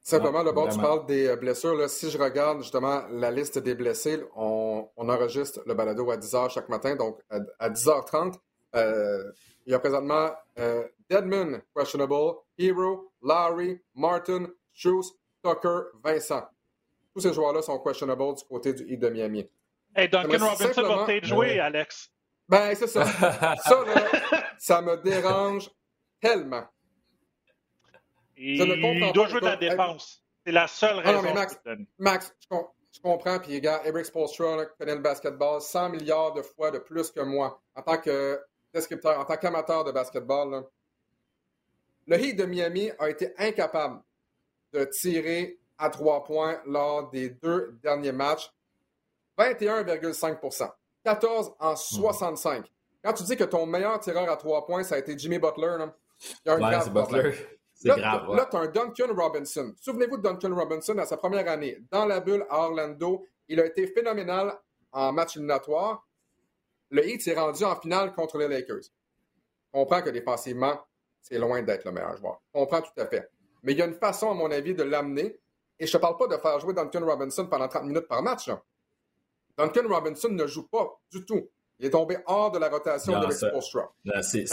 Simplement, d'abord, tu parles des euh, blessures. Là, si je regarde justement la liste des blessés, on, enregistre le balado à 10h chaque matin. Donc, à, 10h30, euh, il y a présentement euh, Deadman, questionable, Hero, Larry, Martin, Shoes, Tucker, Vincent. Tous ces joueurs-là sont questionable du côté du Heat de Miami. Hey, Duncan Robinson va peut-être jouer, Alex. Ben, c'est ça. ça, là, ça me dérange tellement. Il doit jouer de la défense. C'est la seule raison. Ah non, mais Max, Max je, comprends. Puis, gars, Eric Spolstra connaît le basketball 100 milliards de fois de plus que moi en tant que descripteur, en tant qu'amateur de basketball. Le Heat de Miami a été incapable de tirer à trois points lors des deux derniers matchs. 21,5% 14 en 65. Hmm. Quand tu dis que ton meilleur tireur à trois points, ça a été Jimmy Butler, il y a un ouais, Butler. C'est grave. Là, tu as un Duncan Robinson. Souvenez-vous de Duncan Robinson à sa première année. Dans la bulle à Orlando, il a été phénoménal en match éliminatoire. Le Heat s'est rendu en finale contre les Lakers. On comprend que défensivement, c'est loin d'être le meilleur joueur. On comprend tout à fait. Mais il y a une façon, à mon avis, de l'amener. Et je ne parle pas de faire jouer Duncan Robinson pendant 30 minutes par match. Duncan Robinson ne joue pas du tout. Il est tombé hors de la rotation de l'expostra. C'est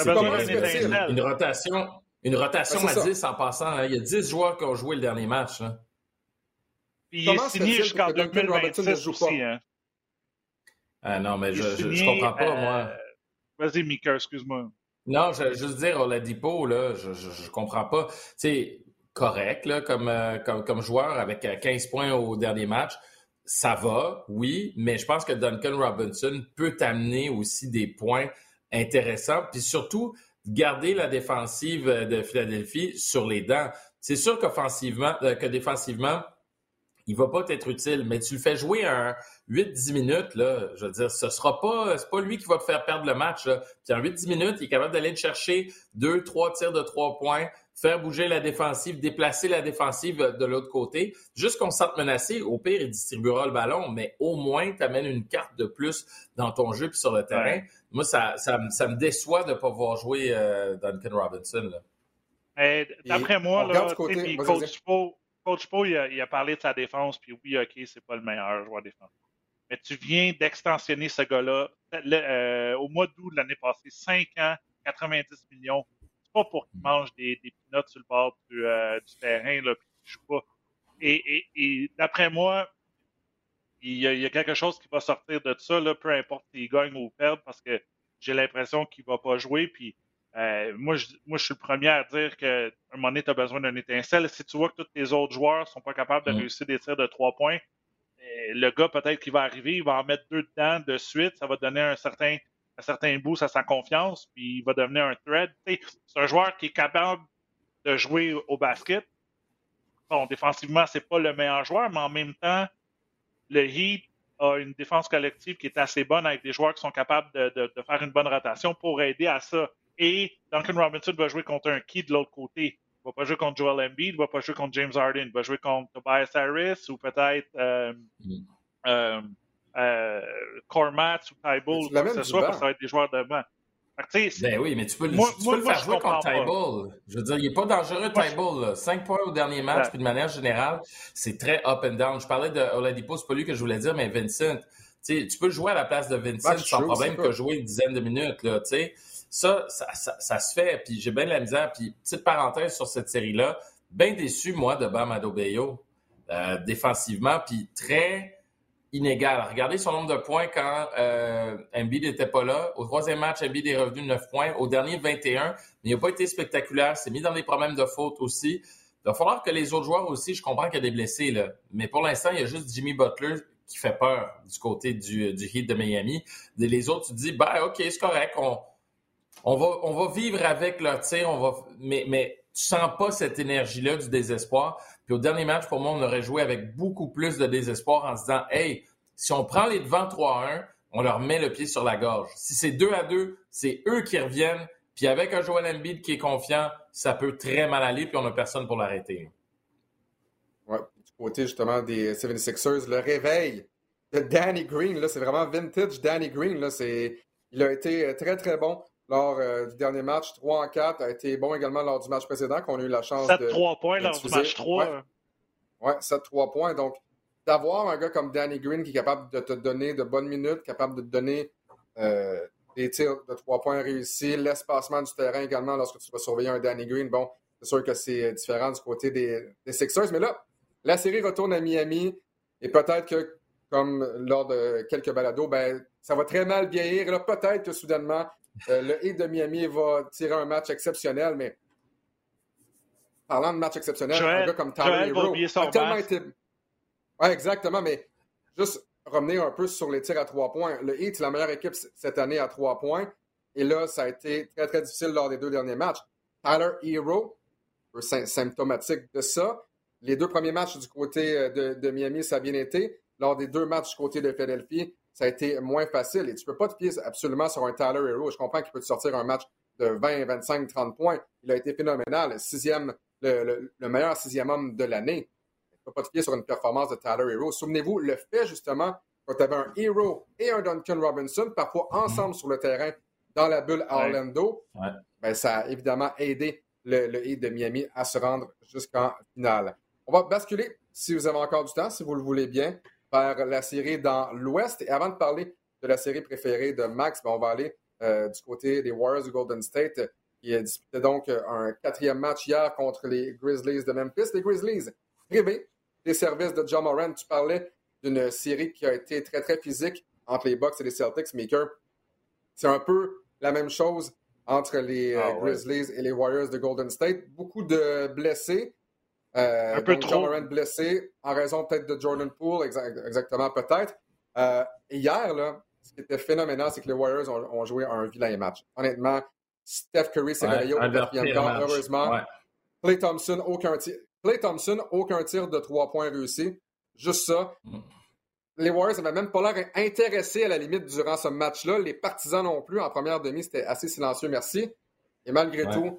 une rotation, une rotation à 10 en passant. Hein. Il y a 10 joueurs qui ont joué le dernier match. Hein. Puis il est signé jusqu'en 2026 aussi. Hein? Ah non, mais je, ne comprends pas, moi. Euh, vas-y, Mika, excuse-moi. Non, je veux juste dire, Oladipo, là, je, je, comprends pas. C'est correct, là, comme, euh, comme, comme joueur avec 15 euh, points au dernier match ça va, oui, mais je pense que Duncan Robinson peut amener aussi des points intéressants, puis surtout garder la défensive de Philadelphie sur les dents. C'est sûr qu'offensivement, euh, que défensivement, il va pas être utile, mais tu le fais jouer un 8-10 minutes, là, je veux dire, ce sera pas, c'est pas lui qui va te faire perdre le match. Là. Puis en 8-10 minutes, il est capable d'aller chercher deux, trois tirs de trois points, faire bouger la défensive, déplacer la défensive de l'autre côté. Juste qu'on se sente menacé, au pire, il distribuera le ballon, mais au moins, tu amènes une carte de plus dans ton jeu puis sur le terrain. Moi, ça, ça, me déçoit de ne pas voir jouer euh, Duncan Robinson. D'après moi, là, côté, coach, Poe, coach il, a, parlé de sa défense, puis oui, OK, c'est pas le meilleur joueur défensif. Mais tu viens d'extensionner ce gars-là euh, au mois d'août de l'année passée, 5 ans, 90 millions pas pour qu'il mange des, des pinottes sur le bord du, euh, du terrain, là, puis qu'il joue pas. Et, et, d'après moi, il y, a, il y, a, quelque chose qui va sortir de ça, là, peu importe s'il gagne ou perd, parce que j'ai l'impression qu'il va pas jouer. Puis euh, moi, je, moi, je suis le premier à dire qu'à un moment donné, tu as besoin d'un étincelle. Si tu vois que tous les autres joueurs sont pas capables de mm. réussir des tirs de trois points, euh, le gars, peut-être qu'il va arriver, il va en mettre deux dedans de suite. Ça va donner un certain un certain boost à sa confiance, puis il va devenir un thread. C'est un joueur qui est capable de jouer au basket. Bon, défensivement, c'est pas le meilleur joueur, mais en même temps, le Heat a une défense collective qui est assez bonne avec des joueurs qui sont capables de, faire une bonne rotation pour aider à ça. Et Duncan Robinson va jouer contre un key de l'autre côté. Il va pas jouer contre Joel Embiid, il va pas jouer contre James Harden, il va jouer contre Tobias Harris ou peut-être euh, mm. euh, euh, Cormat ou Tybull, quoi que ce soit, parce que ça va être des joueurs de banc. Ben oui, mais tu peux, moi, tu peux le faire jouer contre Tybull. Je veux dire, il n'est pas dangereux, Tybull. 5 points au dernier match, puis de manière générale, c'est très up and down. Je parlais de Oladipo, c'est pas lui que je voulais dire, mais Vincent. tu peux jouer à la place de Vincent sans problème que jouer une dizaine de minutes. Là, ça, ça, ça, se fait, puis j'ai bien de la misère. Puis, petite parenthèse sur cette série-là, bien déçu, moi, de Bam Adebayo, euh, défensivement, puis très inégal. Regardez son nombre de points quand euh, Embiid n'était pas là. Au troisième match, Embiid est revenu 9 points. Au dernier, 21. Mais il n'a pas été spectaculaire. C'est mis dans des problèmes de faute aussi. Il va falloir que les autres joueurs aussi, je comprends qu'il y a des blessés, là. Mais pour l'instant, il y a juste Jimmy Butler qui fait peur du côté du, du Heat de Miami. Les autres, tu te dis, bah, OK, c'est correct. On, on, va, on va vivre avec leur tir. On va, mais, mais tu sens pas cette énergie-là du désespoir. Puis au dernier match, pour moi, on aurait joué avec beaucoup plus de désespoir en se disant, hey, si on prend les devants 3-1, on leur met le pied sur la gorge. Si c'est 2 à 2, c'est eux qui reviennent. Puis avec un Joel Embiid qui est confiant, ça peut très mal aller, puis on n'a personne pour l'arrêter. Ouais, du côté justement des 76ers, le réveil de Danny Green, c'est vraiment vintage Danny Green. Là, il a été très, très bon lors euh, du dernier match, 3 en 4, a été bon également lors du match précédent, qu'on a eu la chance 7 de. 3 points lors du match 3. Ouais, ouais 7-3 points. Donc, d'avoir un gars comme Danny Green qui est capable de te donner de bonnes minutes, capable de te donner euh, des tirs de 3 points réussis, l'espacement du terrain également lorsque tu vas surveiller un Danny Green, bon, c'est sûr que c'est différent du côté des, des Sixers. Mais là, la série retourne à Miami et peut-être que, comme lors de quelques balados, ben, ça va très mal vieillir. Et là, peut-être que soudainement, euh, le Heat de Miami va tirer un match exceptionnel, mais parlant de match exceptionnel, un gars comme Tyler Hero a tellement été... Oui, exactement, mais juste revenir un peu sur les tirs à trois points. Le Heat, c'est la meilleure équipe cette année à trois points. Et là, ça a été très, très difficile lors des deux derniers matchs. Tyler Hero, symptomatique de ça. Les deux premiers matchs du côté euh, de, de, Miami, ça a bien été. Lors des deux matchs du côté de Philadelphie, ça a été moins facile. Et tu ne peux pas te pied absolument sur un Tyler Hero. Je comprends qu'il peut te sortir un match de 20, 25, 30 points. Il a été phénoménal. Sixième, le, le, meilleur sixième homme de l'année. Tu ne peux pas te pied sur une performance de Tyler Hero. Souvenez-vous, le fait justement quand tu avais un Hero et un Duncan Robinson, parfois ensemble sur le terrain dans la bulle à Orlando, Ben, ça a évidemment aidé le, le Heat de Miami à se rendre jusqu'en finale. On va basculer, si vous avez encore du temps, si vous le voulez bien, vers la série dans l'Ouest. Et avant de parler de la série préférée de Max, ben, on va aller euh, du côté des Warriors de Golden State, qui a disputé donc un quatrième match hier contre les Grizzlies de Memphis. Les Grizzlies privés des services de John Moran. Tu parlais d'une série qui a été très, très physique entre les Bucks et les Celtics. Maker, c'est un peu la même chose entre les ah euh, Grizzlies et les Warriors de Golden State. Beaucoup de blessés. Euh, un peu trop. John blessé en raison peut-être de Jordan Poole, exactement peut-être. Euh, hier, là, ce qui était phénoménal, c'est que les Warriors ont, joué un vilain match. Honnêtement, Steph Curry s'est réveillé au quatrième temps, heureusement. Clay Thompson, aucun tir. Clay Thompson, aucun tir de trois points réussi. Juste ça. Mm. Les Warriors n'avaient même pas l'air intéressés à la limite durant ce match-là. Les partisans non plus. En première demi, c'était assez silencieux, merci. Et malgré tout,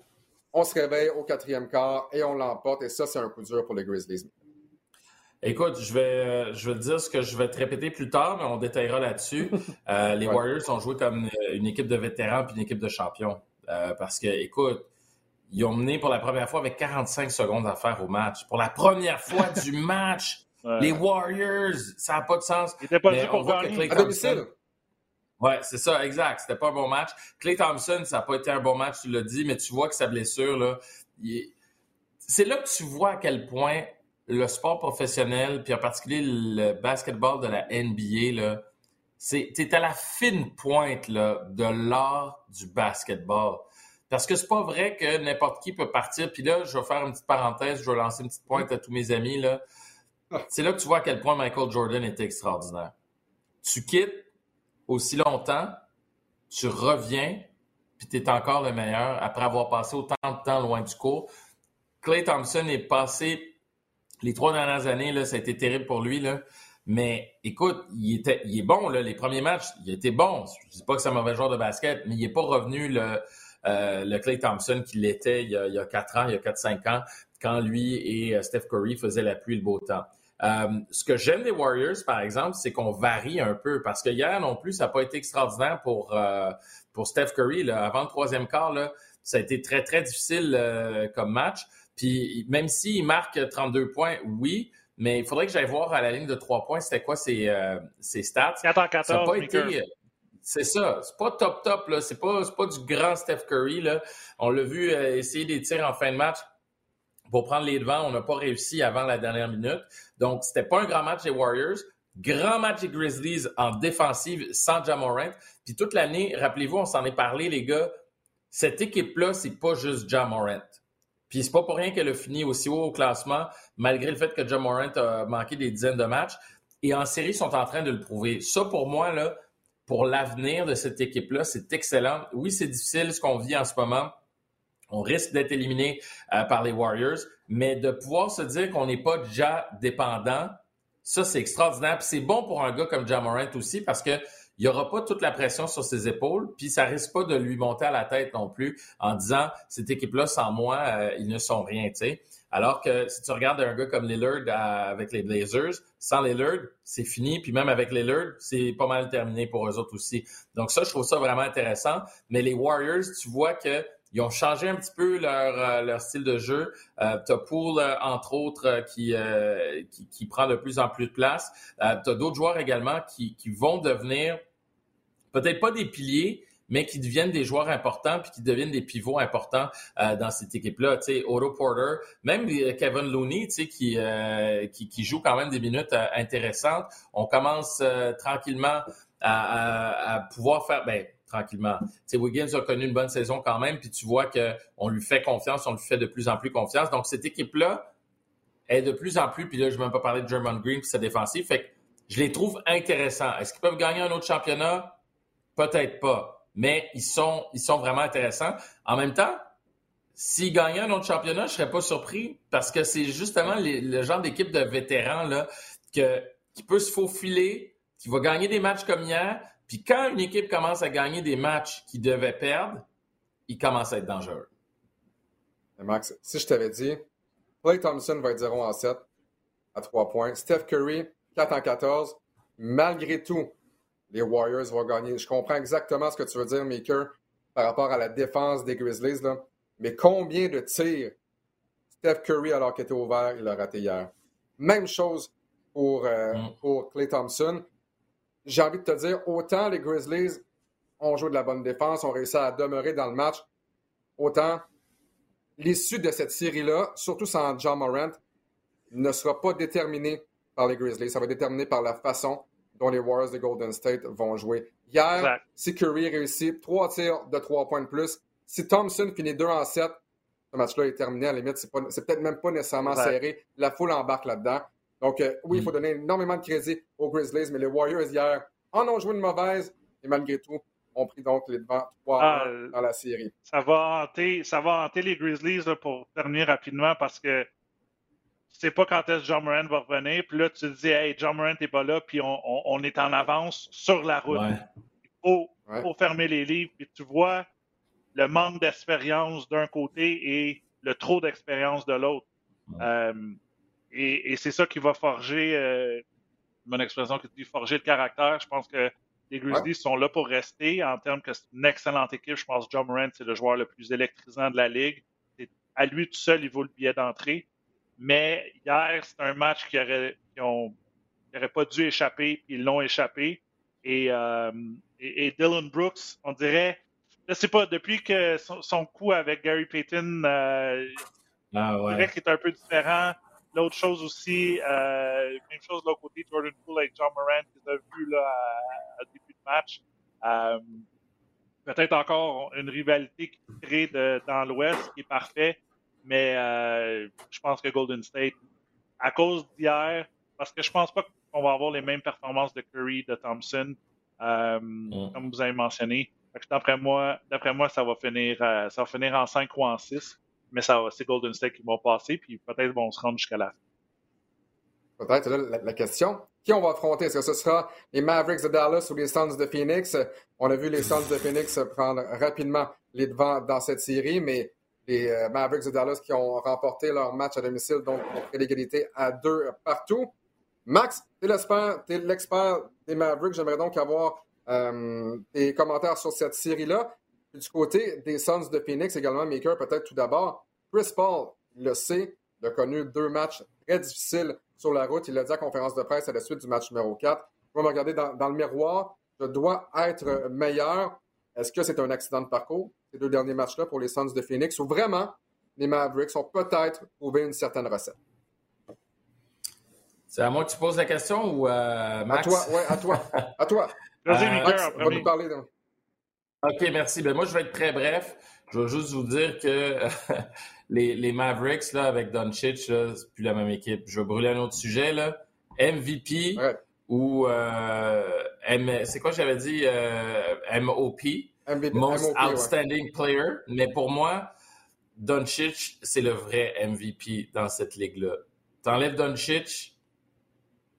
on se réveille au quatrième quart et on l'emporte. Et ça, c'est un coup dur pour les Grizzlies. Écoute, je vais, euh, je vais te dire ce que je vais te répéter plus tard, mais on détaillera là-dessus. Euh, les Warriors ont joué comme une équipe de vétérans puis une équipe de champions. Euh, parce que, écoute, ils ont mené pour la première fois avec 45 secondes à faire au match. Pour la première fois du match, les Warriors, ça n'a pas de sens. Ils n'étaient pas dit pour gagner. À domicile. Ouais, c'est ça, exact. C'était pas un bon match. Clay Thompson, ça n'a pas été un bon match, tu l'as dit, mais tu vois que sa blessure, là, c'est là que tu vois à quel point le sport professionnel, puis en particulier le basketball de la NBA, là, c'est, à la fine pointe là, de l'art du basketball. Parce que c'est pas vrai que n'importe qui peut partir. Puis là, je vais faire une petite parenthèse, je vais lancer une petite pointe à tous mes amis. Là. C'est là que tu vois à quel point Michael Jordan était extraordinaire. Tu quittes aussi longtemps, tu reviens, puis tu es encore le meilleur après avoir passé autant de temps loin du cours. Clay Thompson est passé les trois dernières années, là, ça a été terrible pour lui. Mais écoute, il, était, est bon, les premiers matchs, il était bon. Je ne dis pas que c'est un mauvais joueur de basket, mais il n'est pas revenu le, euh, Clay Thompson qu'il était il y, a, il y a 4 ans, il y a 4-5 ans, quand lui et euh, Steph Curry faisaient la pluie le beau temps. Euh, ce que j'aime des Warriors, par exemple, c'est qu'on varie un peu parce que hier non plus, ça n'a pas été extraordinaire pour, euh, pour Steph Curry. Là. Avant le troisième quart, là, ça a été très, très difficile euh, comme match. Puis même s'il marque 32 points, oui, mais il faudrait que j'aille voir à la ligne de 3 points, c'était quoi ses, ses stats. 4 en 14, ça pas été, c'est ça. C'est pas top top, là. C'est pas, pas du grand Steph Curry, là. On l'a vu essayer des tirs en fin de match pour prendre les devants. On n'a pas réussi avant la dernière minute. Donc, c'était pas un grand match des Warriors. Grand match des Grizzlies en défensive sans Jamorant. Puis toute l'année, rappelez-vous, on s'en est parlé, les gars. Cette équipe-là, c'est pas juste Jamorant. Puis c'est pas pour rien qu'elle a fini aussi haut au classement, malgré le fait que Jamorant a manqué des dizaines de matchs. Et en série, ils sont en train de le prouver. Ça, pour moi, là, pour l'avenir de cette équipe-là, c'est excellent. Oui, c'est difficile ce qu'on vit en ce moment on risque d'être éliminé euh, par les Warriors, mais de pouvoir se dire qu'on n'est pas déjà dépendant, ça, c'est extraordinaire. Puis c'est bon pour un gars comme Jamorant aussi parce que il n'y aura pas toute la pression sur ses épaules, puis ça risque pas de lui monter à la tête non plus en disant cette équipe-là sans moi, euh, ils ne sont rien, tu sais. Alors que si tu regardes un gars comme Lillard avec les Blazers, sans Lillard, c'est fini. Puis même avec Lillard, c'est pas mal terminé pour eux autres aussi. Donc ça, je trouve ça vraiment intéressant. Mais les Warriors, tu vois que ils ont changé un petit peu leur, euh, leur style de jeu. Euh, tu as Poole, euh, entre autres, euh, qui, qui, qui, prend de plus en plus de place. tu as d'autres joueurs également qui, qui vont devenir peut-être pas des piliers, mais qui deviennent des joueurs importants puis qui deviennent des pivots importants euh, dans cette équipe-là. Tu sais, Otto Porter, même Kevin Looney, tu sais, qui, euh, qui, qui, joue quand même des minutes euh, intéressantes. On commence tranquillement à, à, pouvoir faire, ben, tranquillement. Wiggins a connu une bonne saison quand même, puis tu vois qu'on lui fait confiance, on lui fait de plus en plus confiance. Donc, cette équipe-là est de plus en plus, puis là, je ne vais même pas parler de German Green puis sa défensive, fait que je les trouve intéressants. Est-ce qu'ils peuvent gagner un autre championnat? Peut-être pas mais ils sont, ils sont vraiment intéressants. En même temps, s'ils gagnaient un autre championnat, je serais pas surpris parce que c'est justement le genre d'équipe de vétérans là, qui peut se faufiler, qui va gagner des matchs comme hier. Puis quand une équipe commence à gagner des matchs qu'ils devaient perdre, il commence à être dangereux. Max, si je t'avais dit, Clay Thompson va être 0 en 7 à 3 points, Steph Curry 4 en 14, malgré tout, les Warriors vont gagner. Je comprends exactement ce que tu veux dire, Maker, par rapport à la défense des Grizzlies. Là. Mais combien de tirs Steph Curry, alors qu'il était ouvert, il a raté hier? Même chose pour, euh, mm. pour Clay Thompson. J'ai envie de te dire, autant les Grizzlies ont joué de la bonne défense, ont réussi à demeurer dans le match, autant l'issue de cette série-là, surtout sans John Morant, ne sera pas déterminée par les Grizzlies. Ça va être déterminé par la façon dont les Warriors de Golden State vont jouer. Hier, si Curry réussit trois tirs de trois points de plus, si Thompson finit 2 en 7, ce match-là est terminé. À la limite, c'est, peut-être même pas nécessairement serré. La foule embarque là-dedans. Donc, euh, oui, il faut mm. donner énormément de crédit aux Grizzlies, mais les Warriors, hier, en ont joué une mauvaise et malgré tout, ont pris donc les devants 3 ah, dans la série. Ça va hanter, ça va hanter les Grizzlies pour terminer rapidement parce que sais pas quand est-ce que John Morant va revenir. Puis là, tu te dis, hey, John Morant n'est pas là, puis on, est en avance sur la route. Il faut, fermer les livres. Puis tu vois le manque d'expérience d'un côté et le trop d'expérience de l'autre. Euh, et, c'est ça qui va forger, euh, mon expression qui dit forger le caractère. Je pense que les Grizzlies sont là pour rester. En termes que c'est une excellente équipe, je pense que John Morant, c'est le joueur le plus électrisant de la Ligue. À lui tout seul, il vaut le billet d'entrée. Mais hier, c'est un match qui aurait, pas dû échapper, puis ils l'ont échappé. Euh, et, Dylan Brooks, on dirait, je sais pas, depuis que son, coup avec Gary Payton, euh, ah, ouais. dirait qu'il est un peu différent. L'autre chose aussi, euh, même chose de l'autre côté, Jordan Poole avec John Morant, qu'ils ont vu là, à, début de match. Euh, peut-être encore une rivalité qui crée dans l'Ouest qui est parfait. Mais euh, je pense que Golden State, à cause d'hier, parce que je pense pas qu'on va avoir les mêmes performances de Curry, de Thompson, euh, mm. comme vous avez mentionné. D'après moi, d'après moi, ça va finir, euh, ça va finir en 5 ou en 6, mais ça c'est Golden State qui va passer, puis peut-être vont se rendre jusqu'à la fin. Peut-être la, la, question. Qui on va affronter? Est-ce que ce sera les Mavericks de Dallas ou les Suns de Phoenix? On a vu les Suns de Phoenix prendre rapidement les devants dans cette série, mais les euh, Mavericks de Dallas qui ont remporté leur match à domicile, donc l'égalité à deux partout. Max, tu es l'expert des Mavericks. J'aimerais donc avoir euh, des commentaires sur cette série-là. Du côté des Suns de Phoenix, également, Maker, peut-être tout d'abord. Chris Paul le sait, il a connu deux matchs très difficiles sur la route. Il l'a dit à la conférence de presse à la suite du match numéro 4. Je vais me regarder dans le miroir. Je dois être meilleur. Est-ce que c'est un accident de parcours? ces deux derniers matchs-là pour les Suns de Phoenix, où vraiment les Mavericks ont peut-être trouvé une certaine recette? C'est à moi que tu poses la question ou euh, Max? À toi, oui, à toi. À toi. Vas-y, euh, Max, va nous parler. OK, merci. Ben, moi, je vais être très bref. Je veux juste vous dire que les, les, Mavericks, là, avec Doncic, c'est plus la même équipe. Je vais brûler un autre sujet. Là. MVP ou euh, c'est quoi j'avais dit? Euh, MOP. Most Outstanding Player. Mais pour moi, Doncic, c'est le vrai MVP dans cette ligue-là. T'enlèves Doncic,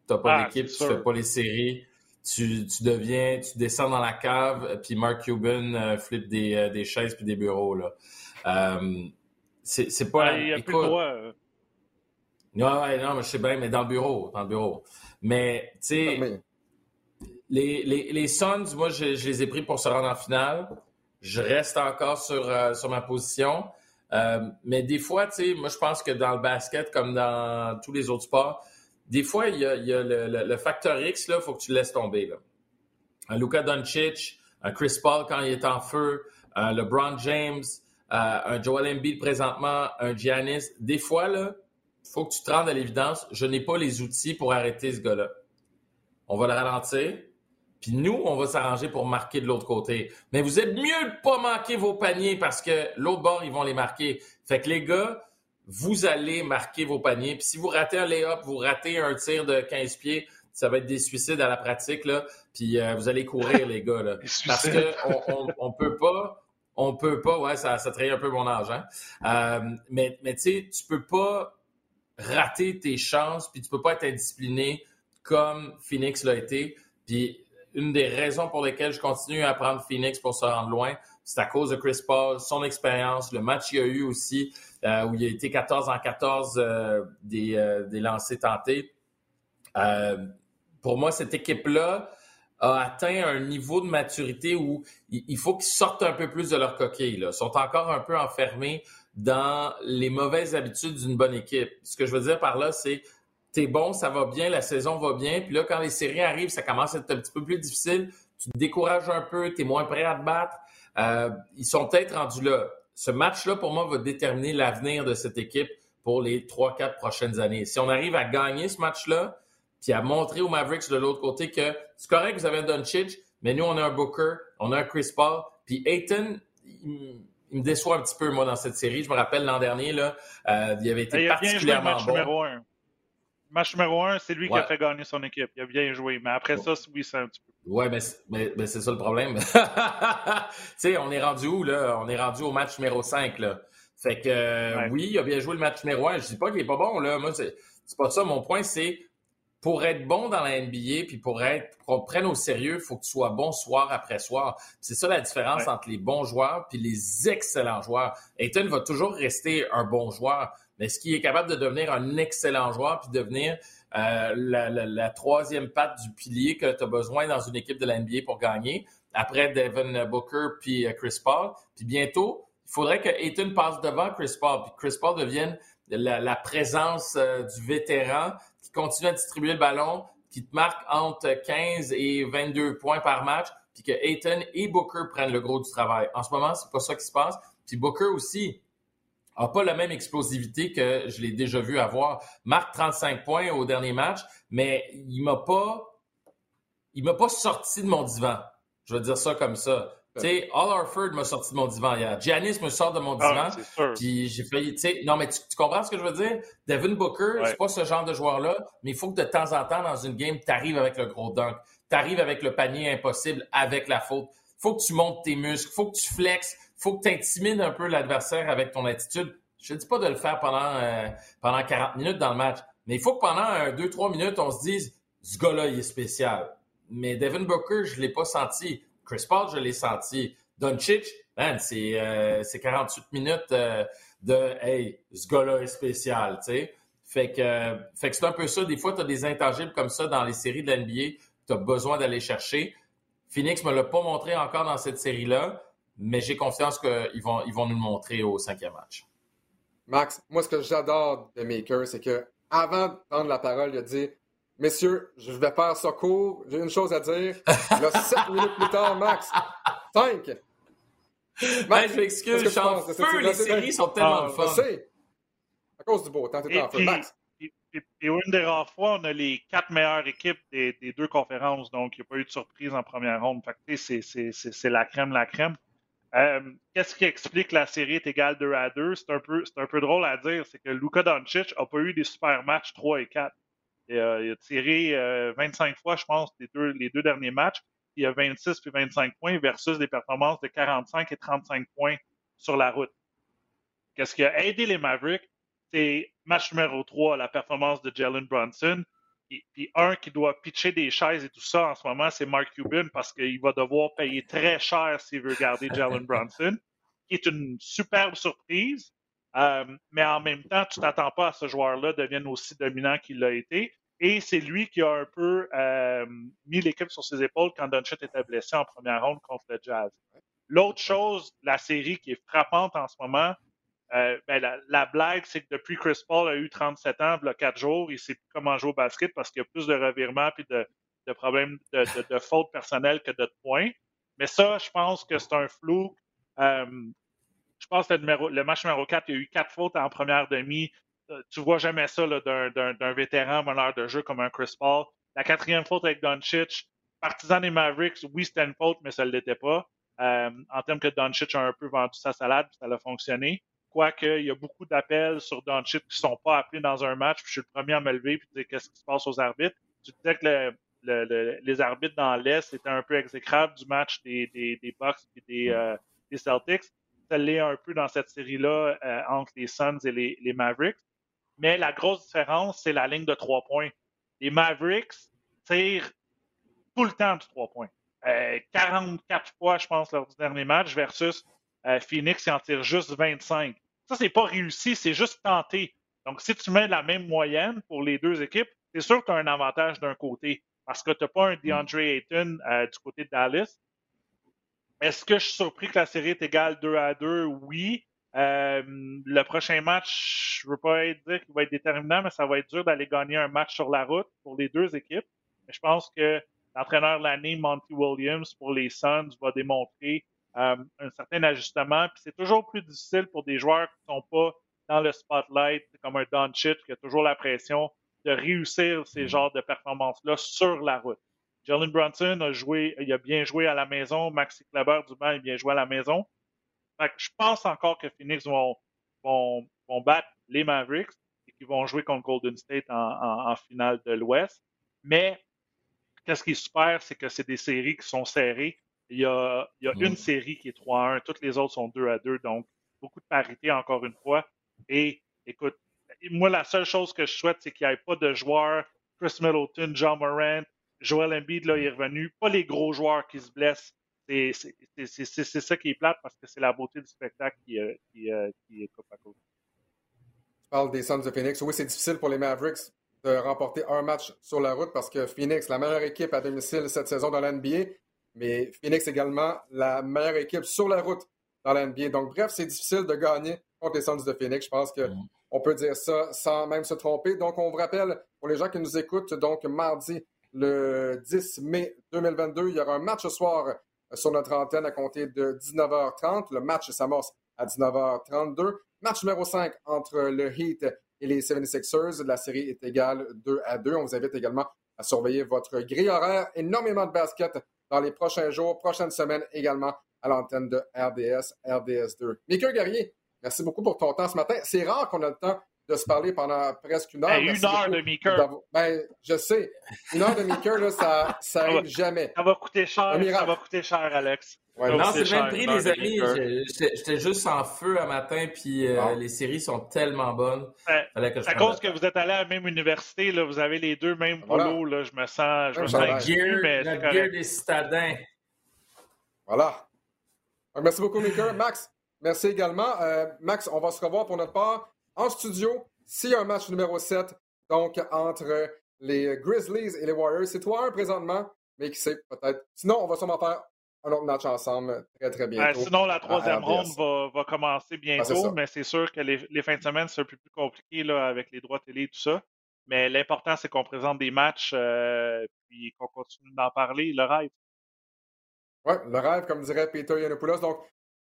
t'as pas Ah, d'équipe, tu fais pas les séries, tu, tu deviens, tu descends dans la cave, puis Mark Cuban euh, flippe des, euh, des chaises puis des bureaux, là. Euh, c'est c'est pas... Ouais, il n'y a plus écoute, le droit. euh. Ouais, ouais, non, mais je sais bien, mais dans le bureau, dans le bureau. Mais, tu sais, Mais- les, les, les Suns, moi, je, je les ai pris pour se rendre en finale. Je reste encore sur, euh, sur ma position. Euh, mais des fois, tu sais, moi, je pense que dans le basket, comme dans tous les autres sports, des fois, il y a, il le, facteur X, il faut que tu le laisses tomber. Là. Un Luka Doncic, un Chris Paul quand il est en feu, un LeBron James, euh, un Joel Embiid présentement, un Giannis. Des fois, là, faut que tu te rendes à l'évidence, je n'ai pas les outils pour arrêter ce gars-là. On va le ralentir, puis nous, on va s'arranger pour marquer de l'autre côté. Mais vous êtes mieux de pas manquer vos paniers parce que l'autre bord, ils vont les marquer. Fait que les gars, vous allez marquer vos paniers. Puis si vous ratez un lay-up, vous ratez un tir de 15 pieds, ça va être des suicides à la pratique, là. Puis euh, vous allez courir, les gars, là. Parce suicides. que on, peut pas, on peut pas, ouais, ça, ça trahit un peu mon âge, hein. Euh, mais, mais tu sais, tu peux pas rater tes chances, puis tu peux pas être indiscipliné comme Phoenix l'a été. Puis une des raisons pour lesquelles je continue à prendre Phoenix pour se rendre loin, c'est à cause de Chris Paul, son expérience, le match qu'il a eu aussi, euh, où il a été 14 en 14 euh, des, euh, des lancers tentés. Pour moi, cette équipe-là a atteint un niveau de maturité où il faut qu'ils sortent un peu plus de leur coquille. Là. Ils sont encore un peu enfermés dans les mauvaises habitudes d'une bonne équipe. Ce que je veux dire par là, c'est t'es bon, ça va bien, la saison va bien, puis là, quand les séries arrivent, ça commence à être un petit peu plus difficile, tu te décourages un peu, tu es moins prêt à te battre. Ils sont peut-être rendus là. Ce match-là, pour moi, va déterminer l'avenir de cette équipe pour les 3-4 prochaines années. Si on arrive à gagner ce match-là, puis à montrer aux Mavericks de l'autre côté que c'est correct, vous avez un Doncic, mais nous, on a un Booker, on a un Chris Paul, puis Ayton, il, il me déçoit un petit peu, moi, dans cette série. Je me rappelle l'an dernier, là, euh, il avait été Il a bien joué le particulièrement match bon. numéro un. Match numéro un, c'est lui qui a fait gagner son équipe. Il a bien joué. Mais après ça, oui, c'est un petit peu. Ouais, mais, c'est- mais, mais c'est ça le problème. tu sais, on est rendu où, là? On est rendu au match numéro 5, là. Fait que, euh, Ouais. oui, il a bien joué le match numéro 1. Je dis pas qu'il est pas bon, là. Moi, c'est c'est pas ça. Mon point, c'est pour être bon dans la NBA, puis pour être qu'on prenne au sérieux, il faut que tu sois bon soir après soir. C'est ça la différence Ouais. entre les bons joueurs puis les excellents joueurs. Ayton va toujours rester un bon joueur, mais est-ce qu'il est capable de devenir un excellent joueur puis devenir euh, la, troisième patte du pilier que tu as besoin dans une équipe de la pour gagner, après Devin Booker puis euh, Chris Paul. Puis bientôt, il faudrait que Ayton passe devant Chris Paul, puis Chris Paul devienne la, la présence euh, du vétéran qui continue à distribuer le ballon, qui te marque entre 15 et 22 points par match, puis que Ayton et Booker prennent le gros du travail. En ce moment, c'est pas ça qui se passe. Puis Booker aussi, a pas la même explosivité que je l'ai déjà vu avoir. Marque 35 points au dernier match, mais il m'a pas, il m'a pas sorti de mon divan. Je vais dire ça comme ça. Tu sais, Al Harford m'a sorti de mon divan hier. Giannis me sort de mon divan. Ah, sûr. Puis j'ai failli, tu sais, non, mais tu, tu comprends ce que je veux dire? Devin Booker, Ouais. c'est pas ce genre de joueur-là, mais il faut que de temps en temps, dans une game, tu arrives avec le gros dunk. Tu arrives avec le panier impossible, avec la faute. faut que tu montes tes muscles, faut que tu flexes, faut que tu intimides un peu l'adversaire avec ton attitude. Je te dis pas de le faire pendant, euh, pendant 40 minutes dans le match, mais il faut que pendant 2-3 minutes, on se dise, ce gars-là, il est spécial. Mais Devin Booker, je l'ai pas senti. Chris Paul, je l'ai senti. Doncic, man, c'est euh, c'est 48 minutes euh, de Hey, ce gars-là est spécial, tu sais. Fait que, euh, fait que c'est un peu ça. Des fois, tu as des intangibles comme ça dans les séries de la NBA que tu as besoin d'aller chercher. Phoenix me l'a pas montré encore dans cette série-là, mais j'ai confiance qu'ils vont, ils vont nous le montrer au cinquième match. Max, moi, ce que j'adore de Maker, c'est que avant de prendre la parole, il a dit Messieurs, je vais faire ça court, j'ai une chose à dire. Là, sept minutes plus tard, Max, cinq. Hey, je m'excuse, je suis en feu, les séries sont tellement Ah, Je sais. À cause du beau temps, t'es Et en feu. puis- Max, Et, une des rares fois, on a les quatre meilleures équipes des, des deux conférences, donc il n'y a pas eu de surprise en première ronde. Fait que, tu sais, c'est- c'est- c'est c'est la crème, la crème. Euh, Qu'est-ce qui explique que la série est égale 2 à 2? C'est un, peu- un peu drôle à dire, c'est que Luka Doncic n'a pas eu des super matchs 3 et 4. Et, euh, il a tiré euh, 25 fois, je pense, les deux, les deux derniers matchs. Il a 26 puis 25 points versus des performances de 45 et 35 points sur la route. Qu'est-ce qui a aidé les Mavericks? C'est match numéro 3, la performance de Jalen Brunson. Puis un qui doit pitcher des chaises et tout ça en ce moment, c'est Mark Cuban parce qu'il va devoir payer très cher s'il veut garder Jalen Brunson, qui est une superbe surprise. Euh, mais en même temps, tu t'attends pas à ce joueur-là devienne aussi dominant qu'il l'a été. Et c'est lui qui a un peu euh, mis l'équipe sur ses épaules quand Doncic était blessé en première ronde contre le Jazz. L'autre chose, la série qui est frappante en ce moment, euh, ben, la, blague, c'est que depuis Chris Paul a eu 37 ans, il a 4 jours, il sait plus comment jouer au basket parce qu'il y a plus de revirements et de, problèmes de, fautes personnelles que de points. Mais ça, je pense que c'est un flou. Euh, je pense que le, match numéro 4, il y a eu 4 fautes en première demi. Euh, tu vois jamais ça d'un vétéran meneur de jeu comme un Chris Paul. La quatrième faute avec Doncic, partisan des Mavericks, oui, c'était une faute, mais ça ne l'était pas. en termes que Doncic a un peu vendu sa salade, ça a fonctionné. Quoique, il y a beaucoup d'appels sur Doncic qui ne sont pas appelés dans un match, puis je suis le premier à me lever puis dire qu'est-ce qui se passe aux arbitres. Tu disais que les arbitres dans l'Est étaient un peu exécrables du match des, des, des Bucks et des, euh, des, Celtics. Ça l'est un peu dans cette série-là euh, entre les Suns et les, les, Mavericks. Mais la grosse différence, c'est la ligne de trois points. Les Mavericks tirent tout le temps du trois points. 44 euh, fois, je pense, lors du dernier match, versus Phoenix, qui en tire juste 25. Ça, c'est pas réussi, c'est juste tenté. Donc, si tu mets la même moyenne pour les deux équipes, c'est sûr que tu as un avantage d'un côté parce que tu n'as pas un DeAndre Ayton euh, du côté de Dallas. Est-ce que je suis surpris que la série est égale 2 à 2? Oui. Euh, le prochain match, je ne veux pas dire qu'il va être déterminant, mais ça va être dur d'aller gagner un match sur la route pour les deux équipes. Mais je pense que l'entraîneur de l'année, Monty Williams, pour les Suns, va démontrer euh, un certain ajustement. Puis c'est toujours plus difficile pour des joueurs qui ne sont pas dans le spotlight, comme un Doncic qui a toujours la pression de réussir ces mm. genres de performances-là sur la route. Jalen Brunson a joué, il a bien joué à la maison. Maxi Kleber, du banc, a bien joué à la maison. Fait que je pense encore que Phoenix vont, vont, vont battre les Mavericks et qu'ils vont jouer contre Golden State en, en, en finale de l'Ouest. Mais qu'est-ce qui est super, c'est que c'est des séries qui sont serrées. Il y a, mm. une série qui est 3 1, toutes les autres sont 2 à 2, donc beaucoup de parité encore une fois. Et écoute, moi, la seule chose que je souhaite, c'est qu'il n'y ait pas de joueurs, Chris Middleton, John Morant, Joel Embiid, là, il est revenu, pas les gros joueurs qui se blessent. C'est ça qui est plate parce que c'est la beauté du spectacle qui, euh, qui, euh, qui est coupe à côté. Tu parles des Suns de Phoenix. Oui, c'est difficile pour les Mavericks de remporter un match sur la route parce que Phoenix, la meilleure équipe à domicile cette saison dans l'NBA, mais Phoenix également la meilleure équipe sur la route dans la NBA. Donc, bref, c'est difficile de gagner contre les Suns de Phoenix. Je pense qu'on mm. peut dire ça sans même se tromper. Donc, on vous rappelle, pour les gens qui nous écoutent, donc mardi, le 10 mai 2022, il y aura un match ce soir sur notre antenne à compter de 19h30. Le match s'amorce à 19h32. Match numéro 5 entre le Heat et les 76ers. La série est égale 2 à 2. On vous invite également à surveiller votre grille horaire. Énormément de basket dans les prochains jours, prochaines semaines également à l'antenne de RDS, RDS2. Mickey Guerrier, merci beaucoup pour ton temps ce matin. C'est rare qu'on ait le temps de se parler pendant presque une heure. une heure de Mickey. Ben, je sais. Une heure de Mickey, là, ça, ça aide jamais. Ça va coûter cher. Ça va coûter cher, Alex. non, c'est le même prix, les amis. J'étais juste en feu un matin, puis euh, les séries sont tellement bonnes. à cause que vous êtes allé à la même université, là, vous avez les deux mêmes polos. Là, je me sens, je me sens mais la guerre des citadins. Voilà. merci beaucoup, Mickey. Max, merci également. Euh, Max, on va se revoir pour notre part en studio s'il y a un match numéro 7, donc entre les Grizzlies et les Warriors. C'est toi un présentement, mais qui sait, peut-être. Sinon, on va sûrement faire un autre match ensemble très, très bientôt. sinon, la troisième ronde va, commencer bientôt, mais c'est sûr que les, fins de semaine, c'est un peu plus compliqué là, avec les droits télé et tout ça. Mais l'important, c'est qu'on présente des matchs euh, puis qu'on continue d'en parler. Le rêve. Oui, le rêve, comme dirait Peter Yanopoulos. Donc,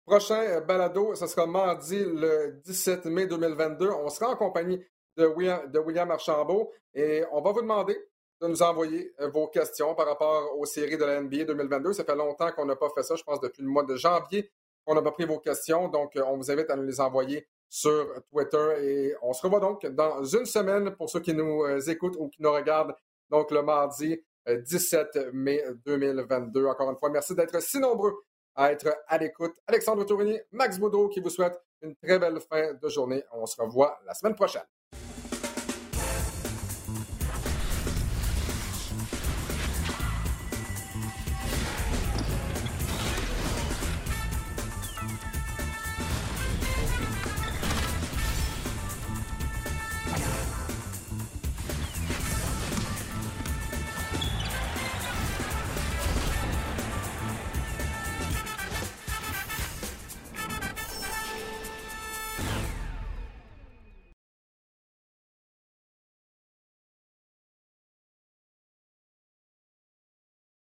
Prochain euh, balado, ce sera mardi le 17 mai 2022. On sera en compagnie de William, Archambault et on va vous demander de nous envoyer euh, vos questions par rapport aux séries de la NBA 2022. Ça fait longtemps qu'on n'a pas fait ça, je pense depuis le mois de janvier qu'on n'a pas pris vos questions. Donc, euh, on vous invite à nous les envoyer sur Twitter et on se revoit donc dans une semaine pour ceux qui nous écoutent ou qui nous regardent. Donc, le mardi 17 mai 2022. Encore une fois, merci d'être si nombreux à être à l'écoute. Alexandre Tourigny, Max Boudreau qui vous souhaite une très belle fin de journée. On se revoit la semaine prochaine.